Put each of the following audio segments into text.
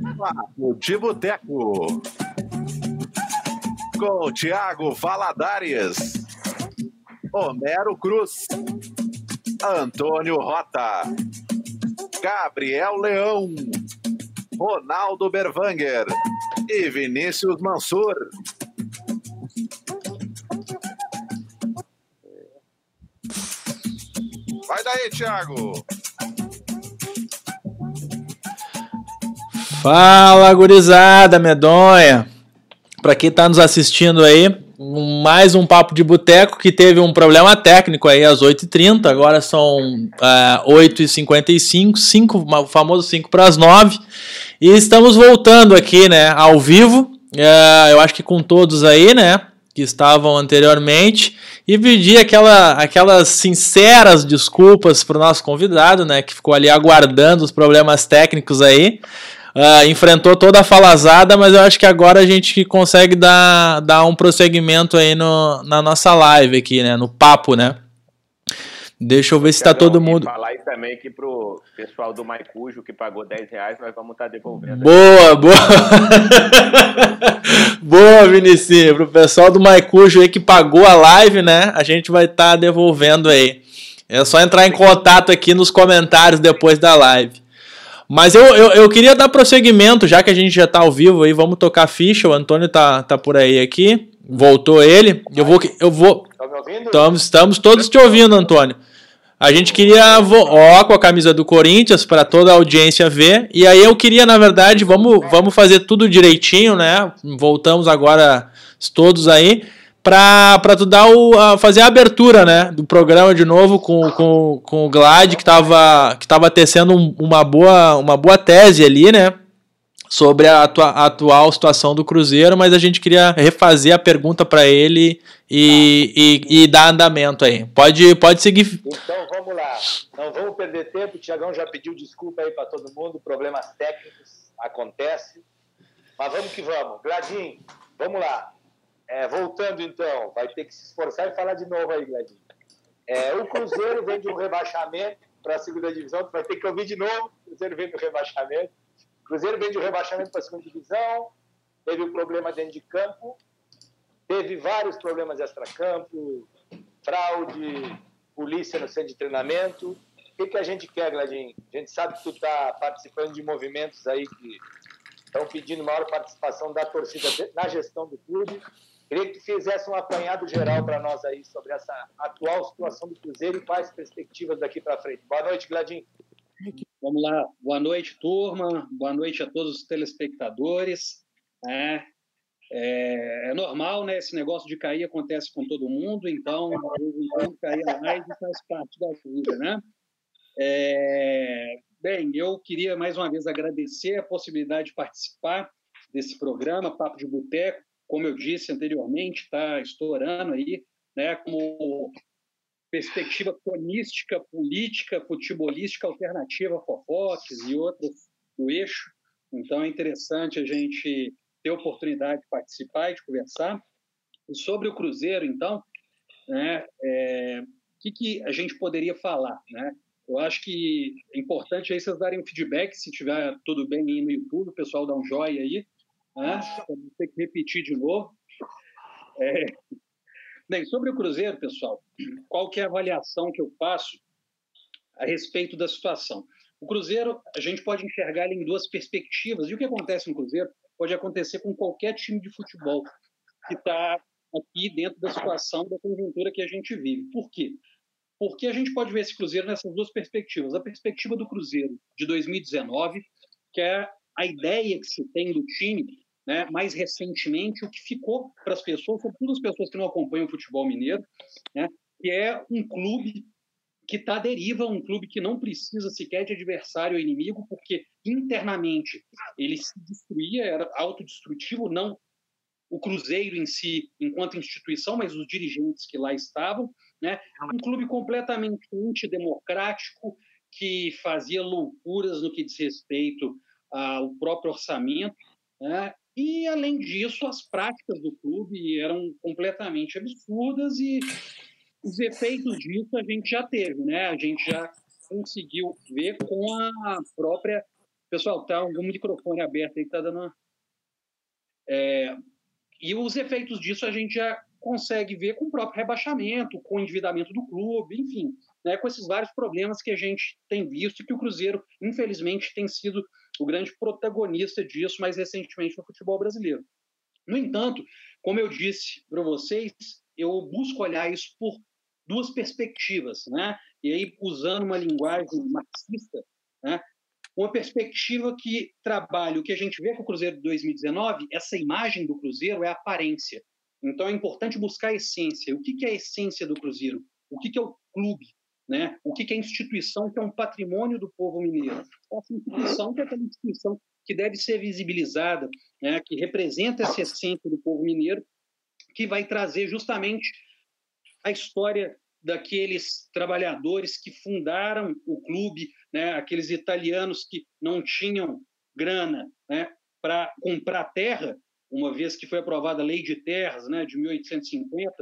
Papo de Boteco. Com Tiago Valadares. Homero Cruz. Antônio Rota. Gabriel Leão. Ronaldo Berwanger. E Vinícius Mansur. Vai daí, Thiago. Fala, gurizada medonha. Para quem tá nos assistindo aí, mais um papo de boteco que teve um problema técnico aí às 8h30, agora são uh, 8h55, 5, o famoso 5 para as 9. E estamos voltando aqui, né, ao vivo. Uh, eu acho que com todos aí, né, que estavam anteriormente. E pedir aquela, aquelas sinceras desculpas para o nosso convidado, né, que ficou ali aguardando os problemas técnicos aí. Uh, enfrentou toda a falazada, mas eu acho que agora a gente consegue dar, dar um prosseguimento aí no, na nossa live aqui, né? No papo, né? Deixa eu ver se tá todo mundo. Falar aí também que pro pessoal do Maicujo que pagou 10 reais, nós vamos estar tá devolvendo. Boa, boa! boa, Vinicinho. Pro pessoal do Maicujo aí que pagou a live, né? A gente vai estar tá devolvendo aí. É só entrar em contato aqui nos comentários depois da live. Mas eu, eu, eu, queria dar prosseguimento, já que a gente já tá ao vivo aí, vamos tocar ficha. O Antônio tá, tá por aí aqui. Voltou ele. Eu vou. Eu vou... Tá me ouvindo? Estamos, estamos todos te ouvindo, Antônio. A gente queria. Ó, com a camisa do Corinthians, para toda a audiência ver. E aí eu queria, na verdade, vamos, vamos fazer tudo direitinho, né? Voltamos agora todos aí para tu dar o, a, fazer a abertura né, do programa de novo com, com, com o Glad, que estava que tava tecendo um, uma, boa, uma boa tese ali, né? Sobre a, atua, a, atual situação do Cruzeiro, mas a gente queria refazer a pergunta para ele e, e, e, dar andamento aí. Pode, pode seguir. Então vamos lá. Não vamos perder tempo. O Tiagão já pediu desculpa aí para todo mundo. Problemas técnicos acontecem. Mas vamos que vamos. Gladinho, vamos lá. É, voltando então, vai ter que se esforçar e falar de novo aí, Gladinho. É, o Cruzeiro vem de um rebaixamento para a segunda divisão, vai ter que ouvir de novo. O Cruzeiro vem do rebaixamento. O Cruzeiro vem de um rebaixamento para a segunda divisão, teve um problema dentro de campo, teve vários problemas extra-campo, fraude, polícia no centro de treinamento. O que, que a gente quer, Gladinho? A gente sabe que tu está participando de movimentos aí que estão pedindo maior participação da torcida na gestão do clube. Queria que tu fizesse um apanhado geral para nós aí sobre essa atual situação do Cruzeiro e quais perspectivas daqui para frente. Boa noite, Gladinho. Vamos lá. Boa noite, turma. Boa noite a todos os telespectadores. É, é, é, normal, né? Esse negócio de cair acontece com todo mundo, então, quando cair live faz parte da vida, né? É, bem, eu queria mais uma vez agradecer a possibilidade de participar desse programa, Papo de Boteco, como eu disse anteriormente, está estourando aí, né, como perspectiva cronística, política, futebolística alternativa, fofoques e outras do eixo. Então é interessante a gente ter oportunidade de participar e de conversar. E sobre o Cruzeiro, então, né, é, o que, que a gente poderia falar? Né? Eu acho que é importante aí vocês darem um feedback, se tiver tudo bem aí no YouTube, o pessoal dá um joinha aí, né? Vou ter que repetir de novo. É... Bem, sobre o Cruzeiro, pessoal, qual que é a avaliação que eu faço a respeito da situação? O Cruzeiro, a gente pode enxergar ele em duas perspectivas. E o que acontece no Cruzeiro pode acontecer com qualquer time de futebol que está aqui dentro da situação, da conjuntura que a gente vive. Por quê? Porque a gente pode ver esse Cruzeiro nessas duas perspectivas. A perspectiva do Cruzeiro de 2019, que é a ideia que se tem do time, né, mais recentemente, o que ficou para as pessoas, sobretudo as pessoas que não acompanham o futebol mineiro, né, que é um clube que está à deriva, um clube que não precisa sequer de adversário ou inimigo, porque internamente ele se destruía, era autodestrutivo, não o Cruzeiro em si, enquanto instituição, mas os dirigentes que lá estavam. Né? Um clube completamente antidemocrático, que fazia loucuras no que diz respeito ao próprio orçamento, né? E, além disso, as práticas do clube eram completamente absurdas e os efeitos disso a gente já teve, né? a gente já conseguiu ver com a própria Pessoal, tá um microfone aberto aí tá dando uma... É, e os efeitos disso a gente já consegue ver com o próprio rebaixamento, com o endividamento do clube, enfim, né, com esses vários problemas que a gente tem visto e que o Cruzeiro, infelizmente, tem sido o grande protagonista disso mais recentemente no futebol brasileiro. No entanto, como eu disse para vocês, eu busco olhar isso por duas perspectivas, né? E aí usando uma linguagem marxista, né? Uma perspectiva que trabalha o que a gente vê com o Cruzeiro de 2019, essa imagem do Cruzeiro é aparência. Então é importante buscar a essência. O que é a essência do Cruzeiro? O que é o clube? Né? O que é a instituição que é um patrimônio do povo mineiro? Essa instituição que é aquela instituição que deve ser visibilizada, né? que representa essa essência do povo mineiro, que vai trazer justamente a história daqueles trabalhadores que fundaram o clube, né? aqueles italianos que não tinham grana né? para comprar terra, uma vez que foi aprovada a Lei de Terras né? de 1850,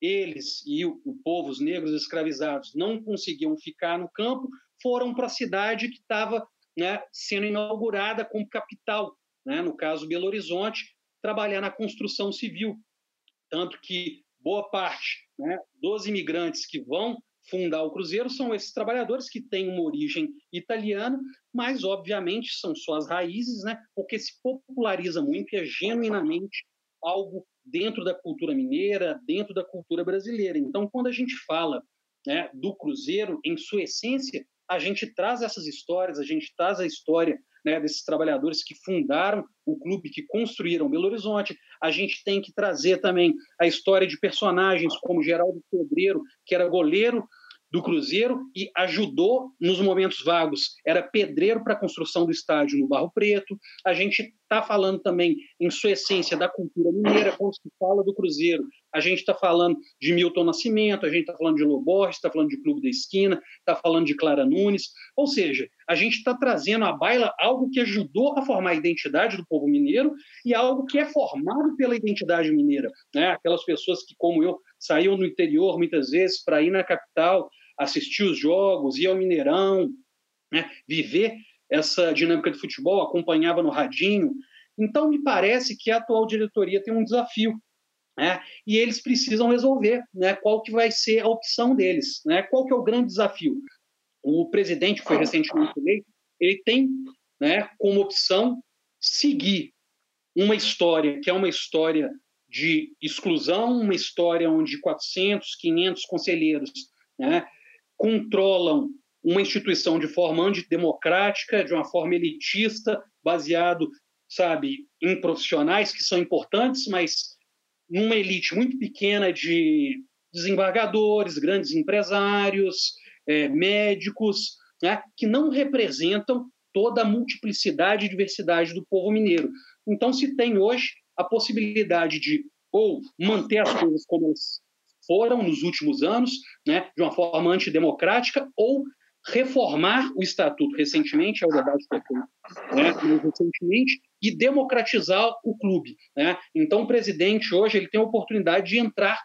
eles e o, o povo, os negros escravizados, não conseguiam ficar no campo, foram para a cidade que estava né, sendo inaugurada como capital, né, no caso Belo Horizonte, trabalhar na construção civil. Tanto que boa parte né, dos imigrantes que vão fundar o Cruzeiro são esses trabalhadores que têm uma origem italiana, mas obviamente são suas raízes, né, porque se populariza muito e é genuinamente algo dentro da cultura mineira, dentro da cultura brasileira. Então, quando a gente fala né, do Cruzeiro, em sua essência, a gente traz essas histórias, a gente traz a história né, desses trabalhadores que fundaram o clube, que construíram Belo Horizonte. A gente tem que trazer também a história de personagens como Geraldo Pedreiro, que era goleiro do Cruzeiro e ajudou nos momentos vagos. Era pedreiro para a construção do estádio no Barro Preto. A gente está falando também, em sua essência, da cultura mineira, quando se fala do Cruzeiro. A gente está falando de Milton Nascimento, a gente está falando de Loborges, está falando de Clube da Esquina, está falando de Clara Nunes. Ou seja, a gente está trazendo à baila algo que ajudou a formar a identidade do povo mineiro e algo que é formado pela identidade mineira. Né? Aquelas pessoas que, como eu, saíam no interior muitas vezes para ir na capital assistir os jogos, ir ao Mineirão, né? viver essa dinâmica de futebol, acompanhava no radinho. Então, me parece que a atual diretoria tem um desafio, né? e eles precisam resolver né? qual que vai ser a opção deles, né? qual que é o grande desafio. O presidente, que foi recentemente eleito, ele tem né, como opção seguir uma história que é uma história de exclusão, uma história onde 400, 500 conselheiros né, controlam uma instituição de forma antidemocrática, de uma forma elitista, baseado, sabe, em profissionais que são importantes, mas numa elite muito pequena de desembargadores, grandes empresários, é, médicos, né, que não representam toda a multiplicidade e diversidade do povo mineiro. Então, se tem hoje a possibilidade de ou manter as coisas como elas foram nos últimos anos, né, de uma forma antidemocrática, ou reformar o estatuto recentemente, é o debate que foi né, recentemente, e democratizar o clube. Né? Então, o presidente hoje ele tem a oportunidade de entrar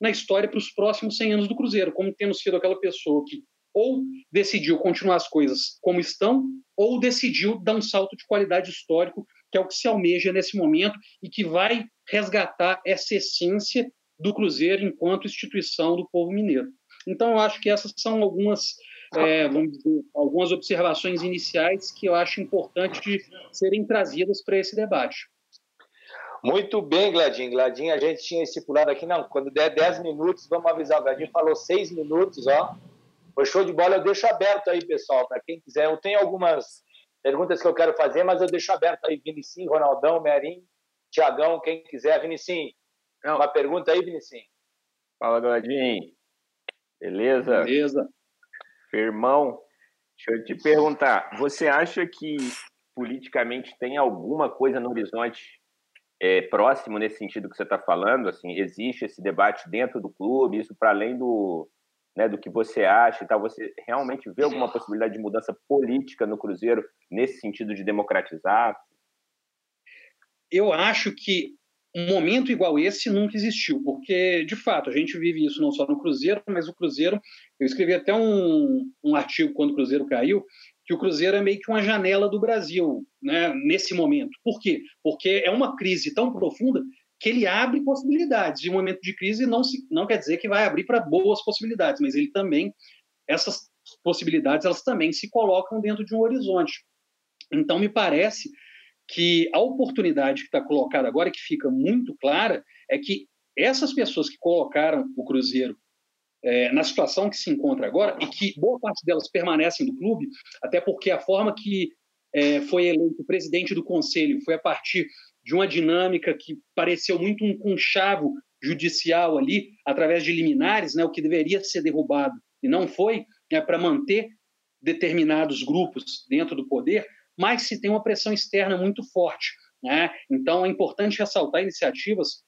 na história para os próximos 100 anos do Cruzeiro, como tendo sido aquela pessoa que ou decidiu continuar as coisas como estão, ou decidiu dar um salto de qualidade histórico, que é o que se almeja nesse momento e que vai resgatar essa essência do Cruzeiro enquanto instituição do povo mineiro. Então, eu acho que essas são algumas, é, dizer, algumas observações iniciais que eu acho importante de serem trazidas para esse debate. Muito bem, Gladinho. Gladinho, a gente tinha estipulado aqui, não, quando der 10 minutos, vamos avisar. O Gladinho falou 6 minutos, ó. Foi show de bola. Eu deixo aberto aí, pessoal, para quem quiser. Eu tenho algumas perguntas que eu quero fazer, mas eu deixo aberto aí, Vinicim, Ronaldão, Merim, Tiagão, quem quiser. Vinicim, não. Uma pergunta aí, Vinicinho. Fala, Gladinho. Beleza? Beleza. Irmão, deixa eu te perguntar. Você acha que politicamente tem alguma coisa no horizonte é, próximo nesse sentido que você está falando? Assim, existe esse debate dentro do clube, isso para além do, né, do que você acha e tal. Você realmente vê alguma possibilidade de mudança política no Cruzeiro nesse sentido de democratizar? Eu acho que um momento igual esse nunca existiu, porque, de fato, a gente vive isso não só no Cruzeiro, mas o Cruzeiro. Eu escrevi até um, um artigo quando o Cruzeiro caiu, que o Cruzeiro é meio que uma janela do Brasil, né, nesse momento. Por quê? Porque é uma crise tão profunda que ele abre possibilidades. De um momento de crise não, se, não quer dizer que vai abrir para boas possibilidades, mas ele também, essas possibilidades, elas também se colocam dentro de um horizonte. Então, me parece que a oportunidade que está colocada agora, que fica muito clara, é que essas pessoas que colocaram o Cruzeiro é, na situação que se encontra agora, e que boa parte delas permanecem no clube, até porque a forma que é, foi eleito presidente do conselho foi a partir de uma dinâmica que pareceu muito um conchavo judicial ali, através de liminares, né, o que deveria ser derrubado e não foi, né, para manter determinados grupos dentro do poder, mas se tem uma pressão externa muito forte. Né? Então, é importante ressaltar iniciativas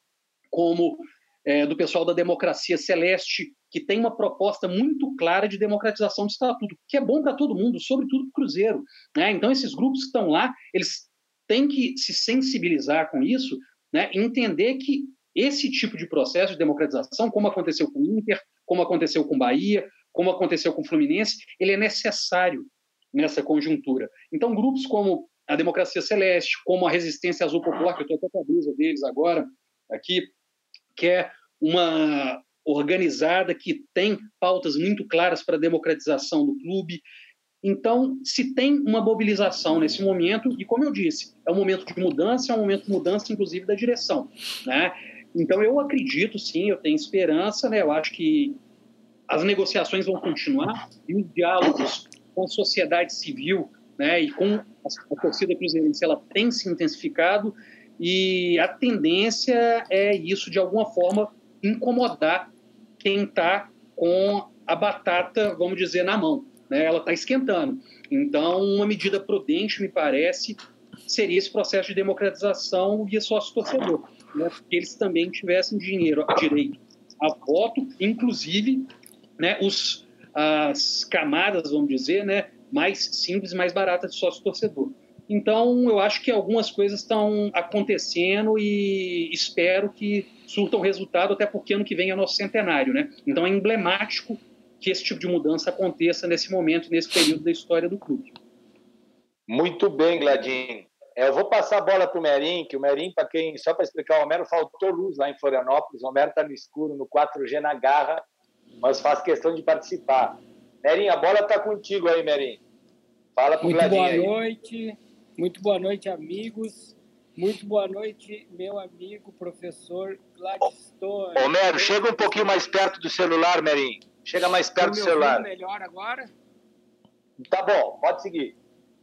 como é, do pessoal da Democracia Celeste, que tem uma proposta muito clara de democratização do estatuto, que é bom para todo mundo, sobretudo para o Cruzeiro. Né? Então, esses grupos que estão lá, eles têm que se sensibilizar com isso, né? entender que esse tipo de processo de democratização, como aconteceu com o Inter, como aconteceu com Bahia, como aconteceu com o Fluminense, ele é necessário nessa conjuntura. Então, grupos como a Democracia Celeste, como a Resistência Azul Popular, que eu estou até com a blusa deles agora, aqui, que é uma organizada que tem pautas muito claras para a democratização do clube. Então, se tem uma mobilização nesse momento, e como eu disse, é um momento de mudança, é um momento de mudança, inclusive, da direção. Né? Então, eu acredito, sim, eu tenho esperança, né? eu acho que as negociações vão continuar e os diálogos com a sociedade civil né, e com a, torcida cruzeirense ela tem se intensificado e a tendência é isso de alguma forma incomodar quem está com a batata, vamos dizer, na mão. Né? Ela está esquentando. Então, uma medida prudente, me parece, seria esse processo de democratização via sócio-torcedor. Né? Que eles também tivessem dinheiro, direito a voto, inclusive né, os, as camadas, vamos dizer, né, mais simples, mais baratas de sócio-torcedor. Então, eu acho que algumas coisas estão acontecendo e espero que surtam resultado, até porque ano que vem é nosso centenário, né? Então, é emblemático que esse tipo de mudança aconteça nesse momento, nesse período da história do clube. Muito bem, Gladinho. É, eu vou passar a bola para o Merim, que o Merim, para quem, só para explicar, o Homero faltou luz lá em Florianópolis, o Homero está no escuro, no 4G na garra, mas faz questão de participar. Merim, a bola está contigo aí, Merim. Fala para o Muito boa aí. noite, muito boa noite, amigos. Muito boa noite, meu amigo professor Gladstone. Homero, chega um pouquinho mais perto do celular, Merim. Chega mais perto do celular. melhor agora? Tá bom, pode seguir.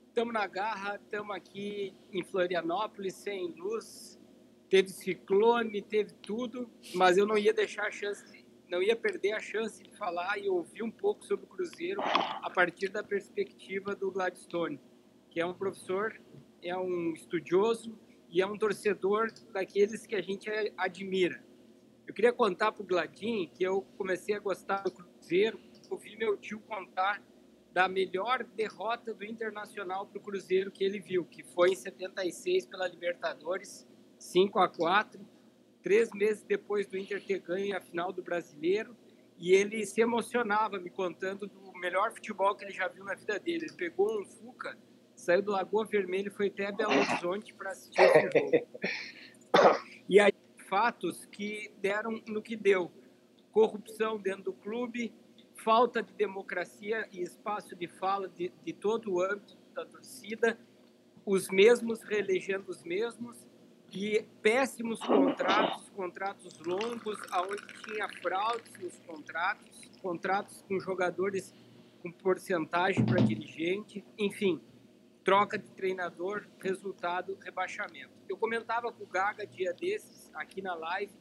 Estamos na garra, estamos aqui em Florianópolis, sem luz. Teve ciclone, teve tudo, mas eu não ia deixar a chance não ia perder a chance de falar e ouvir um pouco sobre o Cruzeiro a partir da perspectiva do Gladstone, que é um professor, é um estudioso e é um torcedor daqueles que a gente admira. Eu queria contar para o Gladin que eu comecei a gostar do Cruzeiro, ouvi meu tio contar da melhor derrota do Internacional para o Cruzeiro que ele viu, que foi em 76 pela Libertadores, 5 a 4 três meses depois do Inter ter ganho a final do Brasileiro, e ele se emocionava me contando do melhor futebol que ele já viu na vida dele. Ele pegou um Fuca, saiu do Lagoa Vermelha e foi até Belo Horizonte para assistir esse jogo. E aí, fatos que deram no que deu: corrupção dentro do clube, falta de democracia e espaço de fala de, de todo o âmbito da torcida, os mesmos reelegendo os mesmos, e péssimos contratos, contratos longos, aonde tinha fraudes nos contratos, contratos com jogadores com porcentagem para dirigente, enfim, troca de treinador, resultado, rebaixamento. Eu comentava com o Gaga dia desses, aqui na live,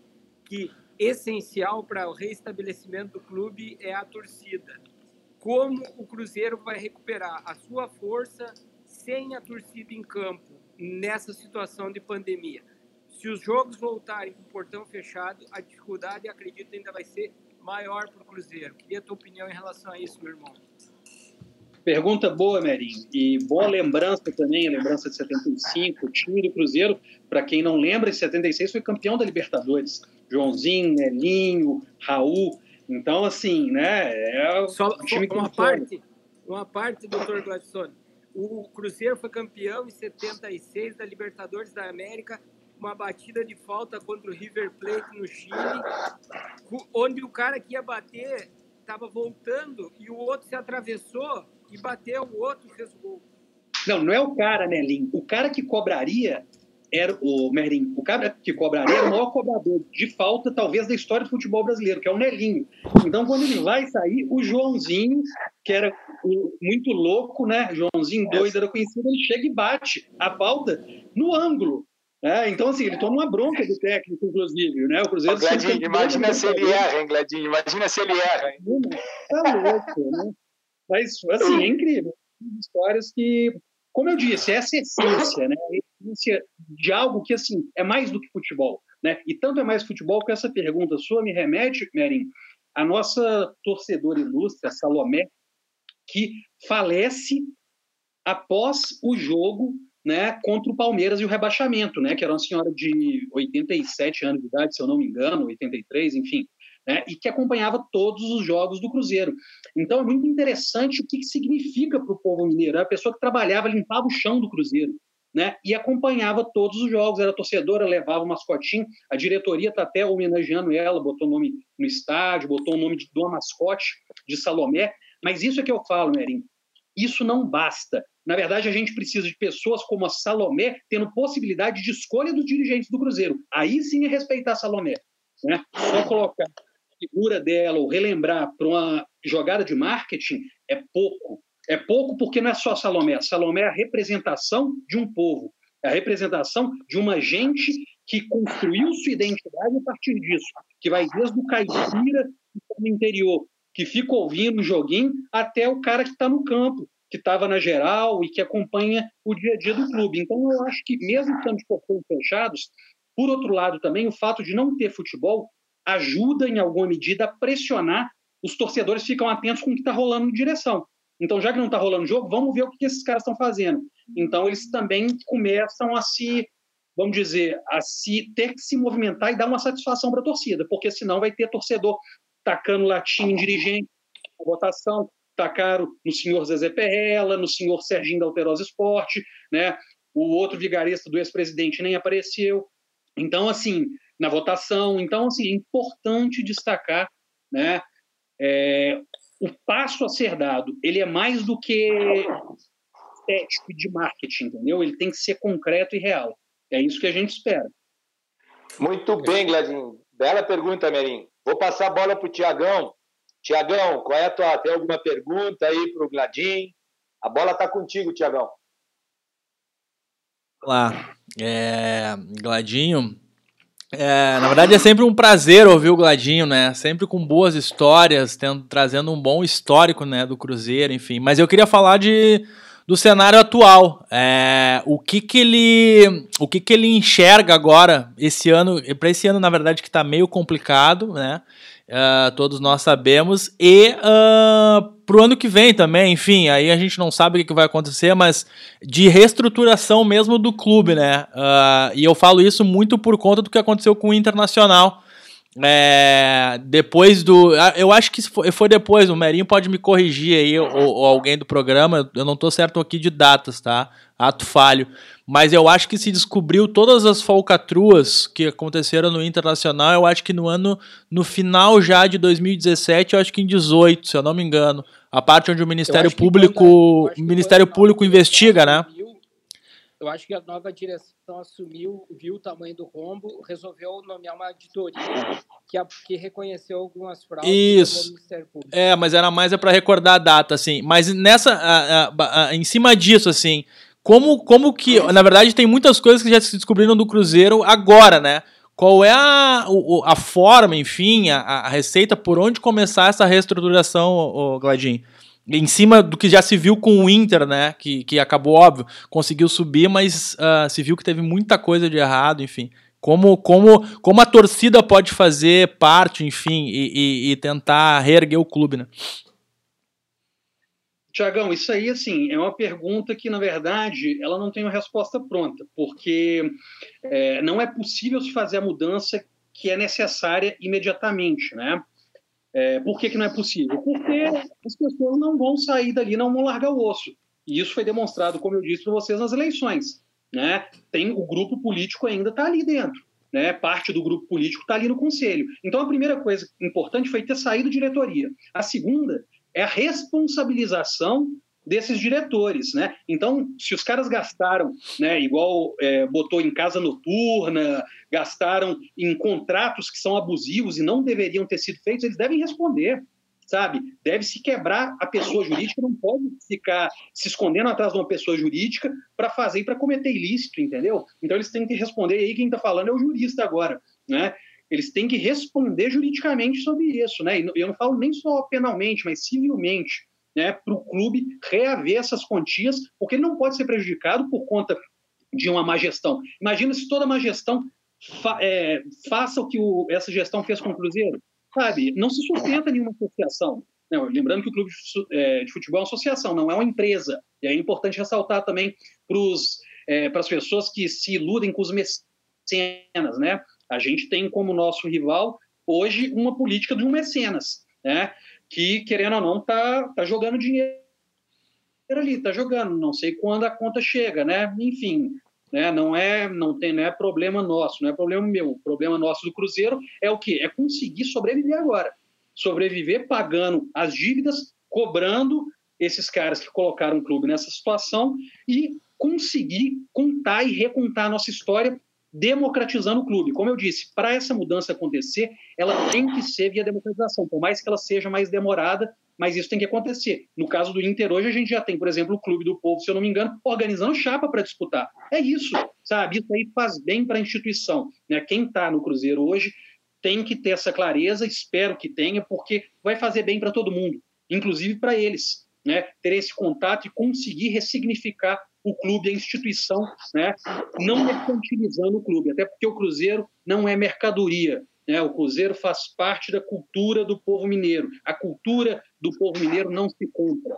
que essencial para o reestabelecimento do clube é a torcida. Como o Cruzeiro vai recuperar a sua força sem a torcida em campo? Nessa situação de pandemia. Se os jogos voltarem com o portão fechado, a dificuldade, acredito, ainda vai ser maior para o Cruzeiro. Queria a tua opinião em relação a isso, meu irmão. Pergunta boa, Merinho. E boa lembrança também, a lembrança de 75, o time do Cruzeiro, para quem não lembra, em 76 foi campeão da Libertadores. Joãozinho, Nelinho, Raul. Então, assim, né? É Só, time uma parte, uma parte, doutor Gladstone O Cruzeiro foi campeão em 76 da Libertadores da América, uma batida de falta contra o River Plate no Chile, onde o cara que ia bater estava voltando e o outro se atravessou e bateu, o outro fez o gol. Não, não é o cara, né, Lin? O cara que cobraria era o Merim, o cara que cobraria era o maior cobrador de falta, talvez, da história do futebol brasileiro, que é o Nelinho. Então, quando ele vai sair, o Joãozinho, que era muito louco, né? Joãozinho doido, era conhecido, ele chega e bate a falta no ângulo. É, então, assim, ele toma uma bronca do técnico, inclusive, né? O Cruzeiro. Gladinho, imagina se ele erra, hein, Gladinho? Imagina se ele erra? Tá louco, né? Mas, assim, é incrível. Histórias que, como eu disse, essa essência, né? essência de algo que, assim, é mais do que futebol, né? E tanto é mais futebol que essa pergunta sua me remete, Merin, a nossa torcedora ilustre, a Salomé, que falece após o jogo né, contra o Palmeiras e o rebaixamento, né, que era uma senhora de 87 anos de idade, se eu não me engano, 83, enfim, né, e que acompanhava todos os jogos do Cruzeiro. Então é muito interessante o que, que significa para o povo mineiro. É a pessoa que trabalhava, limpava o chão do Cruzeiro. Né, e acompanhava todos os jogos, era torcedora, levava o mascotinho, a diretoria está até homenageando ela, botou o nome no estádio, botou o nome de uma mascote de Salomé, mas isso é que eu falo, Merim, isso não basta. Na verdade, a gente precisa de pessoas como a Salomé tendo possibilidade de escolha dos dirigentes do Cruzeiro. Aí sim é respeitar a Salomé. Né? Só colocar a figura dela ou relembrar para uma jogada de marketing é pouco. É pouco porque não é só a Salomé. A Salomé é a representação de um povo. É a representação de uma gente que construiu sua identidade a partir disso. Que vai desde o caipira no interior, que fica ouvindo o joguinho, até o cara que está no campo, que estava na geral e que acompanha o dia a dia do clube. Então, eu acho que, mesmo estando de portões fechados, por outro lado, também o fato de não ter futebol ajuda, em alguma medida, a pressionar. Os torcedores ficam atentos com o que está rolando em direção. Então, já que não está rolando jogo, vamos ver o que esses caras estão fazendo. Então, eles também começam a se, vamos dizer, a se ter que se movimentar e dar uma satisfação para a torcida, porque senão vai ter torcedor tacando latim em dirigente, votação, tacaram no senhor Zezé Perrella, no senhor Serginho da Alterosa Esporte, né? O outro vigarista do ex-presidente nem apareceu. Então, assim, na votação. Então, assim, é importante destacar, né? É, o passo a ser dado, ele é mais do que estético de marketing, entendeu? Ele tem que ser concreto e real. É isso que a gente espera. Muito bem, Gladinho. Bela pergunta, Merim. Vou passar a bola para o Tiagão. Tiagão, qual é a tua? Tem alguma pergunta aí para o Gladim? A bola está contigo, Tiagão. Olá, é, Gladinho. É, na verdade é sempre um prazer ouvir o Gladinho, né? Sempre com boas histórias, tendo, trazendo um bom histórico, né, do Cruzeiro, enfim. Mas eu queria falar de do cenário atual. É, o que que ele o que que ele enxerga agora esse ano, para esse ano na verdade que está meio complicado, né? Uh, todos nós sabemos. E uh, pro ano que vem também, enfim, aí a gente não sabe o que vai acontecer, mas de reestruturação mesmo do clube, né? Uh, e eu falo isso muito por conta do que aconteceu com o Internacional. É, depois do. Eu acho que foi, foi depois, o Merinho pode me corrigir aí, ou, ou, alguém do programa, eu não tô certo aqui de datas, tá? Ato falho mas eu acho que se descobriu todas as falcatruas que aconteceram no Internacional, eu acho que no ano, no final já de 2017, eu acho que em 18, se eu não me engano, a parte onde o Ministério Público, o Ministério Público investiga, né? Eu acho que a nova direção assumiu, viu o tamanho do rombo, resolveu nomear uma auditoria que, que reconheceu algumas fraudes Isso. É, mas era mais é para recordar a data, assim. Mas nessa, a, a, a, em cima disso, assim, como, como que. Na verdade, tem muitas coisas que já se descobriram do Cruzeiro agora, né? Qual é a, a forma, enfim, a, receita por onde começar essa reestruturação, o Gladinho? Em cima do que já se viu com o Inter, né? Que, que acabou, óbvio, conseguiu subir, mas uh, se viu que teve muita coisa de errado, enfim. Como, como, como a torcida pode fazer parte, enfim, e, e, e tentar reerguer o clube, né? Tiagão, isso aí assim é uma pergunta que, na verdade, ela não tem uma resposta pronta, porque é, não é possível se fazer a mudança que é necessária imediatamente, né? É, por que, que não é possível? Porque as pessoas não vão sair dali, não vão largar o osso. E isso foi demonstrado, como eu disse para vocês, nas eleições. Né? Tem o grupo político ainda está ali dentro. Né? Parte do grupo político está ali no conselho. Então, a primeira coisa importante foi ter saído diretoria. A segunda é a responsabilização desses diretores, né? Então, se os caras gastaram, né, igual é, botou em casa noturna, gastaram em contratos que são abusivos e não deveriam ter sido feitos, eles devem responder, sabe? Deve se quebrar a pessoa jurídica, não pode ficar se escondendo atrás de uma pessoa jurídica para fazer e para cometer ilícito, entendeu? Então eles têm que responder. E aí quem está falando é o jurista agora, né? Eles têm que responder juridicamente sobre isso, né? E eu não falo nem só penalmente, mas civilmente né, para o clube reaver essas quantias, porque ele não pode ser prejudicado por conta de uma má gestão. Imagina se toda má gestão fa é, faça o que o, essa gestão fez com o Cruzeiro. Sabe? Não se sustenta nenhuma associação. Não, lembrando que o clube é, de futebol é uma associação, não é uma empresa. E é importante ressaltar também é, para as pessoas que se iludem com os mecenas. Né? A gente tem como nosso rival hoje uma política de um mecenas. Né? Que, querendo ou não, tá, tá jogando dinheiro ali, tá jogando, não sei quando a conta chega, né? Enfim, né? Não é, não tem, não é problema nosso, não é problema meu. O problema nosso do Cruzeiro é o quê? É conseguir sobreviver agora. Sobreviver pagando as dívidas, cobrando esses caras que colocaram o clube nessa situação e conseguir contar e recontar a nossa história democratizando o clube. Como eu disse, para essa mudança acontecer, ela tem que ser via democratização, por mais que ela seja mais demorada, mas isso tem que acontecer. No caso do Inter, hoje a gente já tem, por exemplo, o Clube do Povo, se eu não me engano, organizando chapa para disputar. É isso, sabe? Isso aí faz bem para a instituição. Né? Quem está no Cruzeiro hoje tem que ter essa clareza, espero que tenha, porque vai fazer bem para todo mundo, inclusive para eles. Né? Ter esse contato e conseguir ressignificar o clube, a instituição, né? não mercantilizando o clube, até porque o Cruzeiro não é mercadoria. Né? O Cruzeiro faz parte da cultura do povo mineiro. A cultura do povo mineiro não se compra.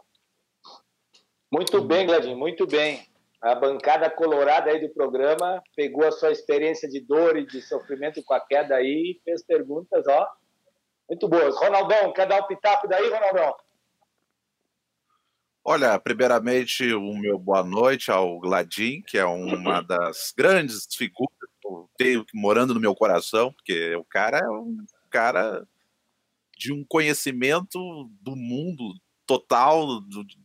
Muito bem, Gladinho, muito bem. A bancada colorada aí do programa pegou a sua experiência de dor e de sofrimento com a queda aí e fez perguntas, ó, muito boas. Ronaldão, quer dar um pitaco daí, Ronaldão? Olha, primeiramente, o meu boa noite ao Gladim, que é uma das grandes figuras que eu tenho morando no meu coração, porque o cara é um cara de um conhecimento do mundo total,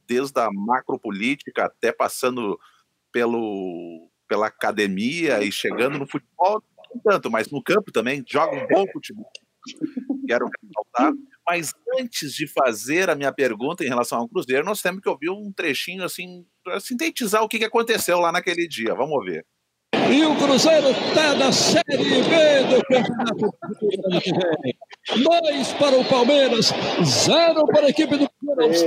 desde a macropolítica até passando pelo, pela academia e chegando no futebol, não tanto, mas no campo também, joga um bom futebol. Quero ressaltar. Mas antes de fazer a minha pergunta em relação ao Cruzeiro, nós temos que ouvir um trechinho assim para sintetizar o que aconteceu lá naquele dia. Vamos ver. E o Cruzeiro está na Série B do Campeonato Brasileiro. Dois para o Palmeiras, zero para a equipe do Palmeiras.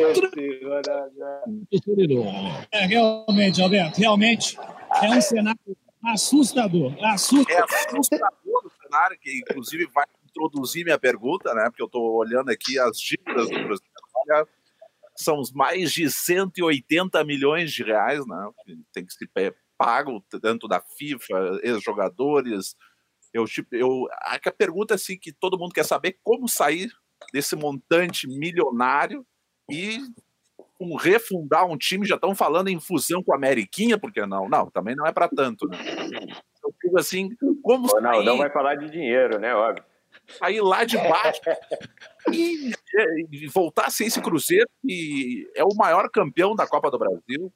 É, realmente, Alberto, realmente é um cenário assustador. assustador. É assustador o cenário, que inclusive vai introduzir minha pergunta, né? Porque eu estou olhando aqui as dívidas do Cruzeiro. Olha, são mais de 180 milhões de reais, né? Tem que ser pago tanto da FIFA, ex-jogadores. Eu, tipo, eu, a pergunta assim que todo mundo quer saber como sair desse montante milionário e um, refundar um time. Já estão falando em fusão com a Ameriquinha, porque não? Não, também não é para tanto. Né? Eu digo assim, como Não, não vai falar de dinheiro, né? Óbvio sair lá de baixo e, e, voltar a ser esse Cruzeiro que é o maior campeão da Copa do Brasil.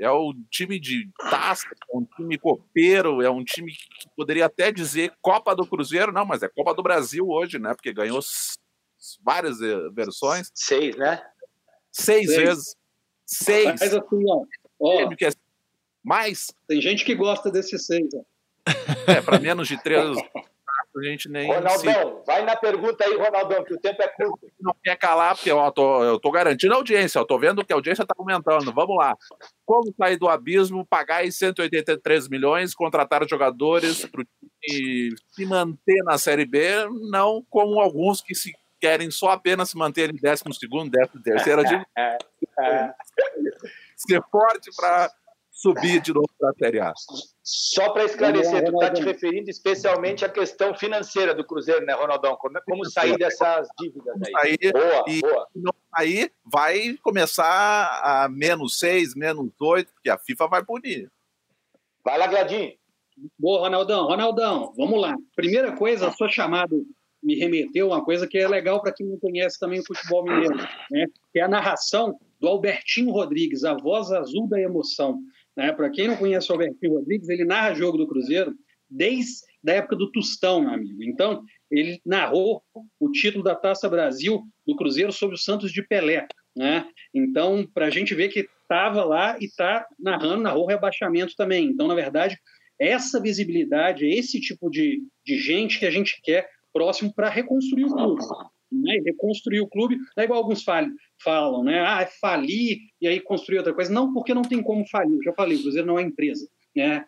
É o time de taça, é um time copeiro, é um time que poderia até dizer Copa do Cruzeiro, não, mas é Copa do Brasil hoje, né? Porque ganhou várias eh, versões. Seis, né? Seis, Seis. vezes. Seis. Mas assim, ó, ó, é mais. Tem gente que gosta desses seis. Ó. É, para menos de três a gente nem. Ronaldão, se... vai na pergunta aí, Ronaldão, que o tempo é curto. Não quer calar, porque eu tô, eu tô garantindo a audiência, eu tô vendo que a audiência está aumentando. Vamos lá. Como sair do abismo, pagar aí 183 milhões, contratar jogadores para o time se manter na Série B, não como alguns que se querem só apenas se manter em 12 segundo, 13 terceiro. Digo, ser forte para subir de novo para a Série A. Só para esclarecer, tu está te referindo especialmente à questão financeira do Cruzeiro, né, Ronaldão? Como, como sair dessas dívidas aí? Sair, boa, e boa. não sair, vai começar a menos seis, menos oito, porque a FIFA vai punir. Vai lá, Gladinho. Boa, Ronaldão. Ronaldão, vamos lá. Primeira coisa, a sua chamada me remeteu a uma coisa que é legal para quem não conhece também o futebol mineiro, né? que é a narração do Albertinho Rodrigues, a voz azul da emoção. Né? Para quem não conhece o Albertinho Rodrigues, ele narra jogo do Cruzeiro desde a época do Tostão, meu amigo. Então, ele narrou o título da Taça Brasil do Cruzeiro sobre o Santos de Pelé. Né? Então, para a gente ver que estava lá e está narrando, narrou rebaixamento também. Então, na verdade, essa visibilidade, esse tipo de, de gente que a gente quer próximo para reconstruir o clube. Né? Reconstruir o clube, é igual alguns falam, falam, né? Ah, falir e aí construir outra coisa. Não, porque não tem como falir. Eu já falei, o Cruzeiro não é empresa. Né?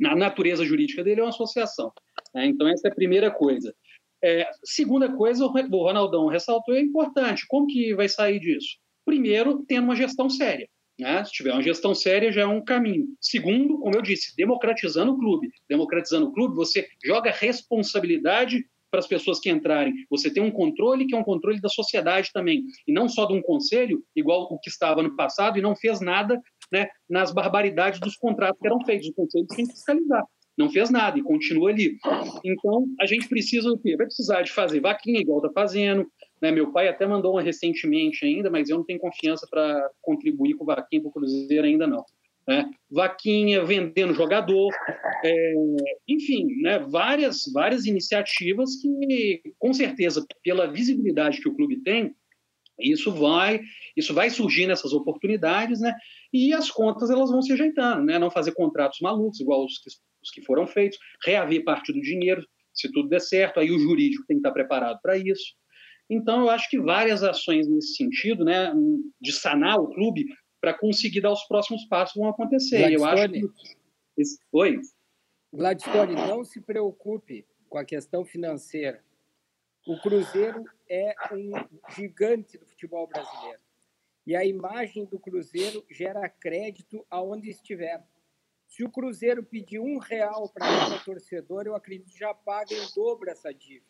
Na natureza jurídica dele é uma associação. Né? Então, essa é a primeira coisa. É, segunda coisa, o Ronaldão ressaltou, é importante. Como que vai sair disso? Primeiro, tendo uma gestão séria. Né? Se tiver uma gestão séria, já é um caminho. Segundo, como eu disse, democratizando o clube. Democratizando o clube, você joga responsabilidade para as pessoas que entrarem. Você tem um controle que é um controle da sociedade também, e não só de um conselho, igual o que estava no passado, e não fez nada né, nas barbaridades dos contratos que eram feitos. O conselho tem que fiscalizar. Não fez nada e continua ali. Então, a gente precisa do quê? Vai precisar de fazer vaquinha, igual está fazendo, né? Meu pai até mandou uma recentemente ainda, mas eu não tenho confiança para contribuir com vaquinha para o Cruzeiro ainda não. Né? Vaquinha, vendendo jogador, é, enfim, né? várias, várias iniciativas que, com certeza, pela visibilidade que o clube tem, isso vai, isso vai surgir nessas oportunidades, né? E as contas elas vão se ajeitando, né? Não fazer contratos malucos igual os que, os que foram feitos, reaver parte do dinheiro, se tudo der certo, aí o jurídico tem que estar preparado para isso. Então, eu acho que várias ações nesse sentido, né, de sanar o clube para conseguir dar os próximos passos vão acontecer. Gladstone, eu acho que... Oi? Gladstone, não se preocupe com a questão financeira. O Cruzeiro é um gigante do futebol brasileiro. E a imagem do Cruzeiro gera crédito aonde estiver. Se o Cruzeiro pedir um real para cada torcedor, eu acredito que já paga em dobro essa dívida.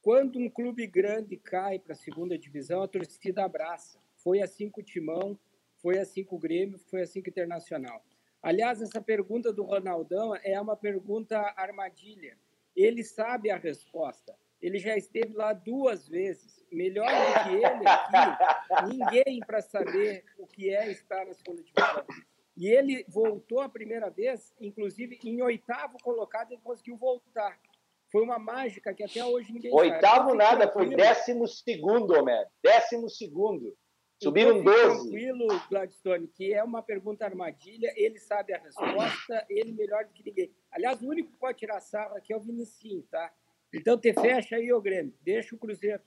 Quando um clube grande cai para a segunda divisão, a torcida abraça. Foi assim com o Timão, foi assim com o Grêmio, foi assim com o Internacional. Aliás, essa pergunta do Ronaldão é uma pergunta armadilha. Ele sabe a resposta. Ele já esteve lá duas vezes. Melhor do que ele aqui, ninguém para saber o que é estar na segunda divisão. E ele voltou a primeira vez, inclusive em oitavo colocado, ele conseguiu voltar. Foi uma mágica que até hoje ninguém Oitavo sabe. nada, foi décimo segundo, Homero. Décimo segundo. Subiram então, 12. tranquilo, Gladstone, que é uma pergunta armadilha, ele sabe a resposta, ele melhor do que ninguém. Aliás, o único que pode tirar sarro aqui é o Vinicinho, tá? Então, te fecha aí, ô Grêmio. Deixa o Cruzeiro.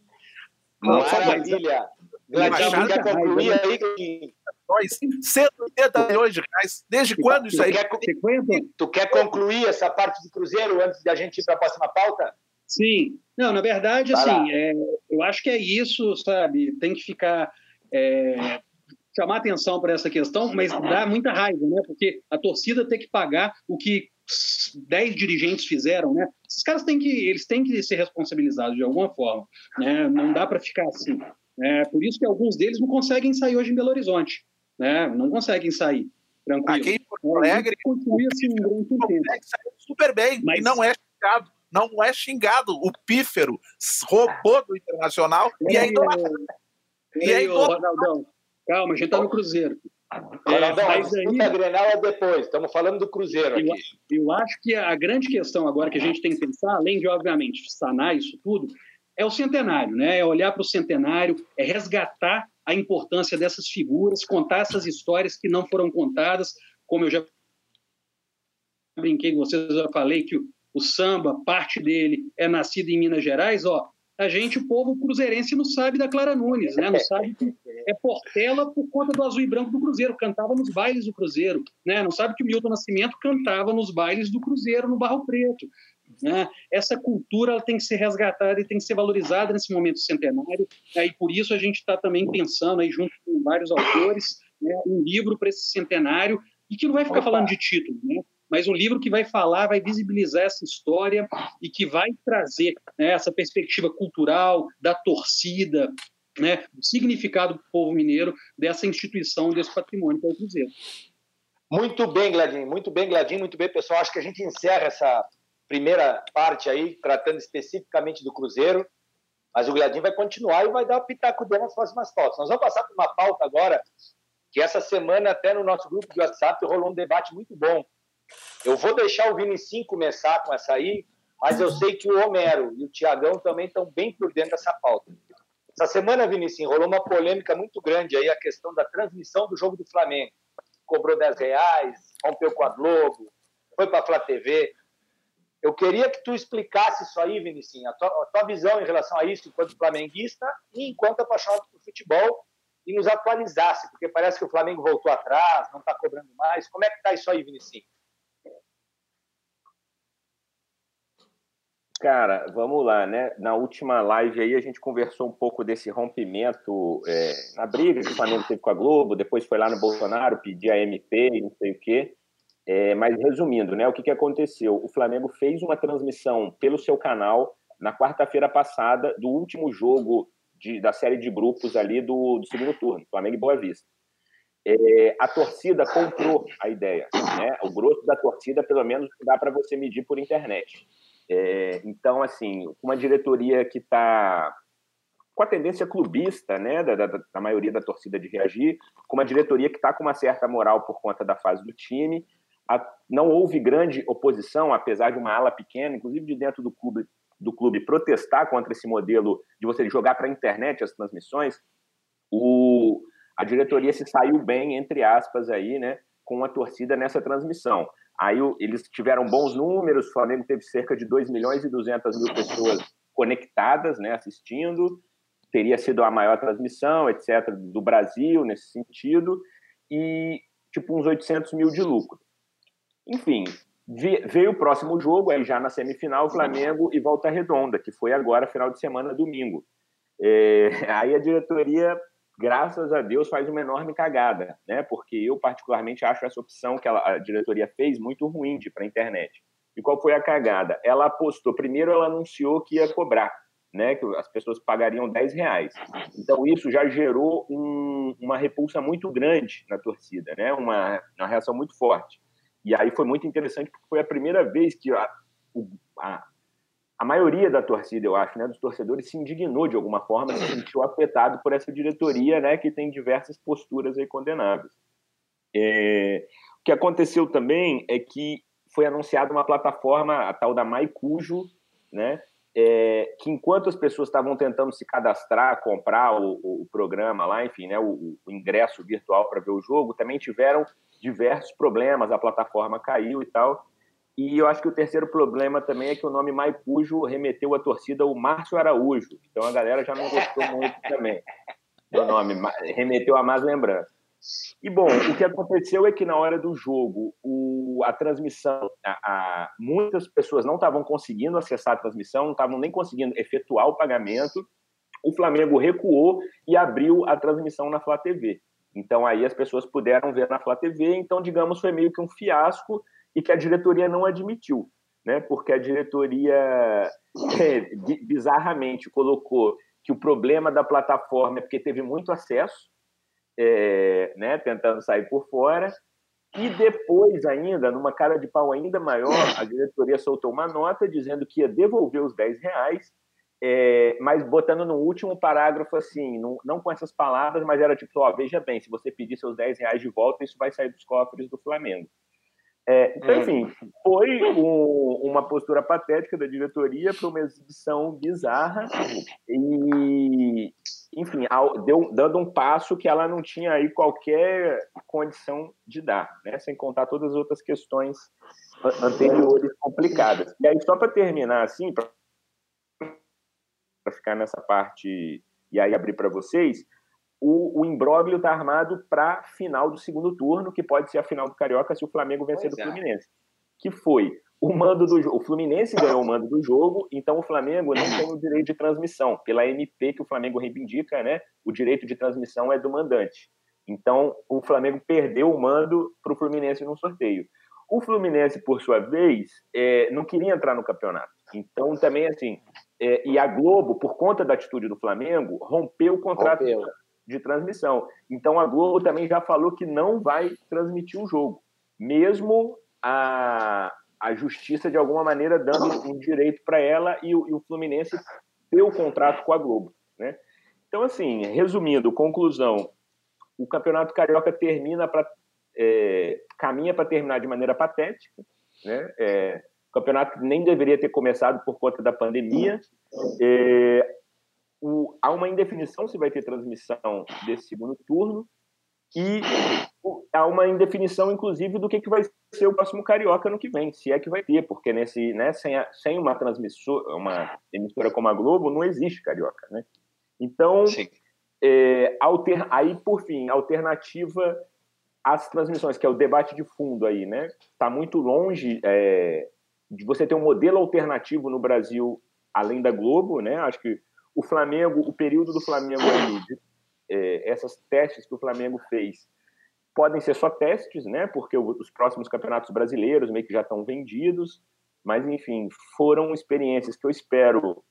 Maravilha. Gladinho, quer concluir aí? Gladinho? Nós, 180 milhões de reais. Desde quando isso Tu aí? quer, tu quer concluir essa parte do Cruzeiro antes de a gente ir para a próxima pauta? Sim. Não, na verdade, Vai assim, é, eu acho que é isso, sabe? Tem que ficar. É, chamar atenção para essa questão, mas dá muita raiva, né? Porque a torcida tem que pagar o que 10 dirigentes fizeram, né? Esses caras têm que, eles têm que ser responsabilizados de alguma forma, né? Não dá para ficar assim. É por isso que alguns deles não conseguem sair hoje em Belo Horizonte, né? Não conseguem sair, tranquilo. Aqui em Porto Alegre, continua assim um grande tempo. saiu super bem Mas- e não é xingado. Não é xingado. O pífero roubou do Internacional e é Peraí, idolatrado. E é Peraí, ô. Ronaldão. Calma, a gente tá no Cruzeiro. É, Ronaldão, a mas aí- disputa Grenal é depois. Estamos falando do Cruzeiro Eu, aqui. eu acho que a grande questão agora que a gente tem que pensar, além de, obviamente, sanar isso tudo, é o centenário, né? É olhar para o centenário, é resgatar a importância dessas figuras, contar essas histórias que não foram contadas, como eu já brinquei com vocês, eu já falei que o, o samba, parte dele é nascido em Minas Gerais, ó. A gente, o povo cruzeirense, não sabe da Clara Nunes, né? Não sabe que é Portela por conta do azul e branco do Cruzeiro, cantava nos bailes do Cruzeiro, né? Não sabe que o Milton Nascimento cantava nos bailes do Cruzeiro no Barro Preto. Né? Essa cultura ela tem que ser resgatada e tem que ser valorizada nesse momento centenário. Né? E por isso a gente está também pensando aí junto com vários autores né, um livro para esse centenário e que não vai ficar Opa. falando de título, né? Mas um livro que vai falar, vai visibilizar essa história e que vai trazer né, essa perspectiva cultural da torcida, né, o significado para o povo mineiro dessa instituição, desse patrimônio que é o Cruzeiro. Muito bem, Gladinho, muito bem, Gladinho, muito bem, pessoal. Acho que a gente encerra essa primeira parte aí, tratando especificamente do Cruzeiro, mas o Gladinho vai continuar e vai dar o pitaco dele nas próximas pautas. Nós vamos passar por uma pauta agora, que essa semana, até no nosso grupo de WhatsApp, rolou um debate muito bom eu vou deixar o Vinicinho começar com essa aí, mas eu sei que o Homero e o Tiagão também estão bem por dentro dessa pauta. Essa semana, Vinicinho, rolou uma polêmica muito grande aí, a questão da transmissão do jogo do Flamengo. Cobrou 10 reais, rompeu com a Globo, foi para a Flá TV. Eu queria que tu explicasse isso aí, Vinicinho, a a tua visão em relação a isso enquanto flamenguista e enquanto apaixonado por futebol e nos atualizasse, porque parece que o Flamengo voltou atrás, não está cobrando mais. Como é que está isso aí, Vinicinho? Cara, vamos lá, né? Na última live aí a gente conversou um pouco desse rompimento é, na briga que o Flamengo teve com a Globo, depois foi lá no Bolsonaro pedir a MP e não sei o quê. É, mas resumindo, né? O que, que aconteceu? O Flamengo fez uma transmissão pelo seu canal na quarta-feira passada do último jogo de, da série de grupos ali do, do segundo turno, Flamengo e Boa Vista. É, a torcida comprou a ideia, né? O grosso da torcida, pelo menos, dá para você medir por internet. É, então, assim, uma diretoria que está com a tendência clubista, né, da, da, da, maioria da torcida de reagir, com uma diretoria que está com uma certa moral por conta da fase do time. A, não houve grande oposição, apesar de uma ala pequena, inclusive de dentro do clube, do clube protestar contra esse modelo de você jogar para a internet as transmissões. O, a diretoria se saiu bem, entre aspas, aí, né, com a torcida nessa transmissão. Aí eles tiveram bons números, o Flamengo teve cerca de 2 milhões e 200 mil pessoas conectadas, né, assistindo. Teria sido a maior transmissão, etc., do Brasil nesse sentido, e tipo uns 800 mil de lucro. Enfim, veio o próximo jogo, aí já na semifinal, Flamengo e Volta Redonda, que foi agora, final de semana, domingo. É, aí a diretoria graças a Deus, faz uma enorme cagada, né? Porque eu, particularmente, acho essa opção que a diretoria fez muito ruim para a internet. E qual foi a cagada? Ela apostou, primeiro ela anunciou que ia cobrar, né? Que as pessoas pagariam 10 reais. Então, isso já gerou um, uma repulsa muito grande na torcida, né? Uma, uma reação muito forte. E aí foi muito interessante, porque foi a primeira vez que a, a a maioria da torcida, eu acho, né, dos torcedores se indignou de alguma forma, se sentiu afetado por essa diretoria, né, que tem diversas posturas aí condenáveis. É, o que aconteceu também é que foi anunciada uma plataforma, a tal da Maicujo, né, é, que enquanto as pessoas estavam tentando se cadastrar, comprar o, o programa lá, enfim, né, o, o ingresso virtual para ver o jogo, também tiveram diversos problemas, a plataforma caiu e tal. E eu acho que o terceiro problema também é que o nome Maicujo remeteu a torcida ao Márcio Araújo. Então a galera já não gostou muito também do nome, remeteu a mais lembrança. E bom, o que aconteceu é que na hora do jogo, o, a transmissão, a, a, muitas pessoas não estavam conseguindo acessar a transmissão, não estavam nem conseguindo efetuar o pagamento. O Flamengo recuou e abriu a transmissão na Flá TV. Então aí as pessoas puderam ver na Flá TV. Então, digamos, foi meio que um fiasco e que a diretoria não admitiu, né? Porque a diretoria é, bizarramente colocou que o problema da plataforma é porque teve muito acesso, é, né? Tentando sair por fora. E depois, ainda, numa cara de pau ainda maior, a diretoria soltou uma nota dizendo que ia devolver os 10 reais, é, mas botando no último parágrafo assim, não, não, com essas palavras, mas era tipo, ó, veja bem, se você pedir seus 10 reais de volta, isso vai sair dos cofres do Flamengo. É, então, enfim, foi um, uma postura patética da diretoria para uma exibição bizarra e, enfim, deu, dando um passo que ela não tinha aí qualquer condição de dar, né? sem contar todas as outras questões anteriores complicadas. E aí, só para terminar, assim, para ficar nessa parte e aí abrir para vocês, o, o imbróglio está armado para final do segundo turno, que pode ser a final do Carioca se o Flamengo vencer pois do é. Fluminense. Que foi o mando do O Fluminense ganhou o mando do jogo, então o Flamengo não tem o direito de transmissão. Pela MP que o Flamengo reivindica, né? O direito de transmissão é do mandante. Então, o Flamengo perdeu o mando para o Fluminense no sorteio. O Fluminense, por sua vez, é, não queria entrar no campeonato. Então, também, assim, é, e a Globo, por conta da atitude do Flamengo, rompeu o contrato Rompeu. De transmissão. Então, a Globo também já falou que não vai transmitir o jogo, mesmo a, a justiça, de alguma maneira, dando um direito para ela e o, e o Fluminense ter o contrato com a Globo. Né? Então, assim, resumindo, conclusão: o Campeonato Carioca termina para é, caminha para terminar de maneira patética, né? É, o campeonato nem deveria ter começado por conta da pandemia. É, o, há uma indefinição se vai ter transmissão desse segundo turno e há uma indefinição, inclusive, do que, que vai ser o próximo Carioca no que vem, se é que vai ter, porque nesse, né, sem, a- sem uma transmissora, uma emissora como a Globo, não existe Carioca, né? Então, é, alter- aí, por fim, alternativa às transmissões, que é o debate de fundo aí, né? Está muito longe é, de você ter um modelo alternativo no Brasil além da Globo, né? Acho que o Flamengo, o período do Flamengo aí, de, é, essas testes que o Flamengo fez, podem ser só testes, né? Porque os próximos campeonatos brasileiros meio que já estão vendidos, mas enfim, foram experiências que eu espero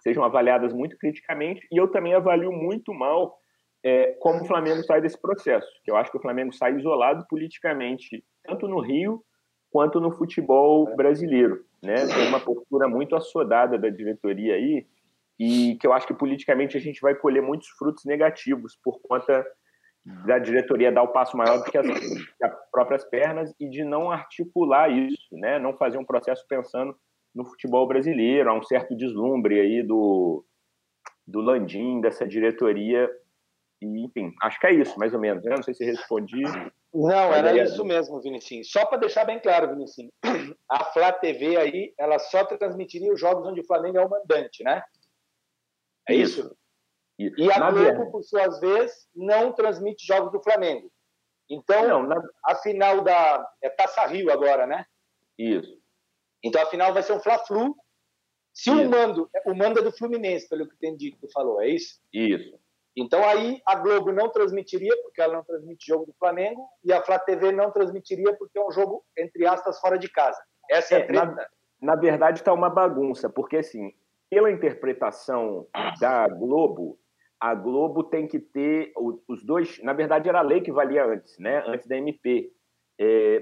sejam avaliadas muito criticamente e eu também avalio muito mal é, como o Flamengo sai desse processo, que eu acho que o Flamengo sai isolado politicamente, tanto no Rio quanto no futebol brasileiro, né? Tem uma postura muito assodada da diretoria aí e que eu acho que politicamente a gente vai colher muitos frutos negativos por conta da diretoria dar o passo maior do que as, as próprias pernas e de não articular isso, né? Não fazer um processo pensando no futebol brasileiro, há um certo deslumbre aí do do Landim, dessa diretoria e enfim, acho que é isso, mais ou menos. né? Não sei se respondi. Não, era aí, isso mesmo, Vinicinho. Só para deixar bem claro, Vinicinho, a Flá TV aí, ela só transmitiria os jogos onde o Flamengo é o mandante, né? É isso? Isso. E a Na Globo, verdade- por suas vezes, não transmite jogos do Flamengo. Então, Não, na- a final da é Taça Rio agora, né? isso. Então a final vai ser um Fla-Flu. Se Isso. o mando, o mando é do Fluminense, pelo que entendi que tu falou, é isso? Isso. Então aí a Globo não transmitiria, porque ela não transmite jogo do Flamengo, e a Flá TV não transmitiria, porque é um jogo, entre aspas, fora de casa. Essa é, a É, treta. na, na verdade, está uma bagunça, porque, assim, pela interpretação da Globo, a Globo tem que ter os dois. Na verdade, era a lei que valia antes, né? Antes da MP.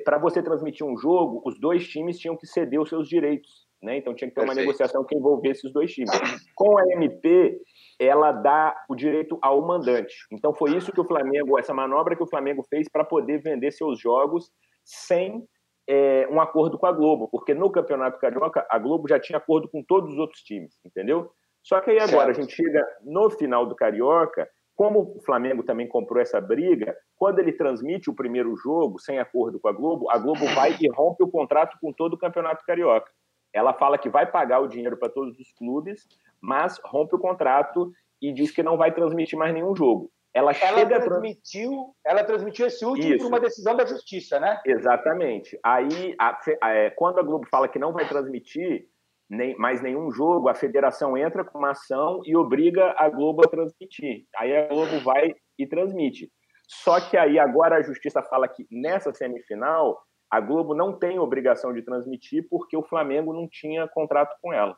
Para você transmitir um jogo, os dois times tinham que ceder os seus direitos, né? Então tinha que ter uma Perfeito. negociação que envolvesse os dois times. Com a MP, ela dá o direito ao mandante. Então foi isso que o Flamengo, essa manobra que o Flamengo fez para poder vender seus jogos sem é, um acordo com a Globo, porque no Campeonato Carioca a Globo já tinha acordo com todos os outros times, entendeu? Só que aí agora Certo. a gente chega no final do Carioca, como o Flamengo também comprou essa briga, quando ele transmite o primeiro jogo sem acordo com a Globo, a Globo vai e rompe o contrato com todo o Campeonato Carioca. Ela fala que vai pagar o dinheiro para todos os clubes, mas rompe o contrato e diz que não vai transmitir mais nenhum jogo. Ela, Ela chega a trans- transmitiu, ela transmitiu esse último Isso. por uma decisão da justiça, né? Exatamente. Aí, a fe- é, quando a Globo fala que não vai transmitir nem, mais nenhum jogo, a federação entra com uma ação e obriga a Globo a transmitir. Aí a Globo vai e transmite. Só que aí agora a justiça fala que nessa semifinal a Globo não tem obrigação de transmitir porque o Flamengo não tinha contrato com ela.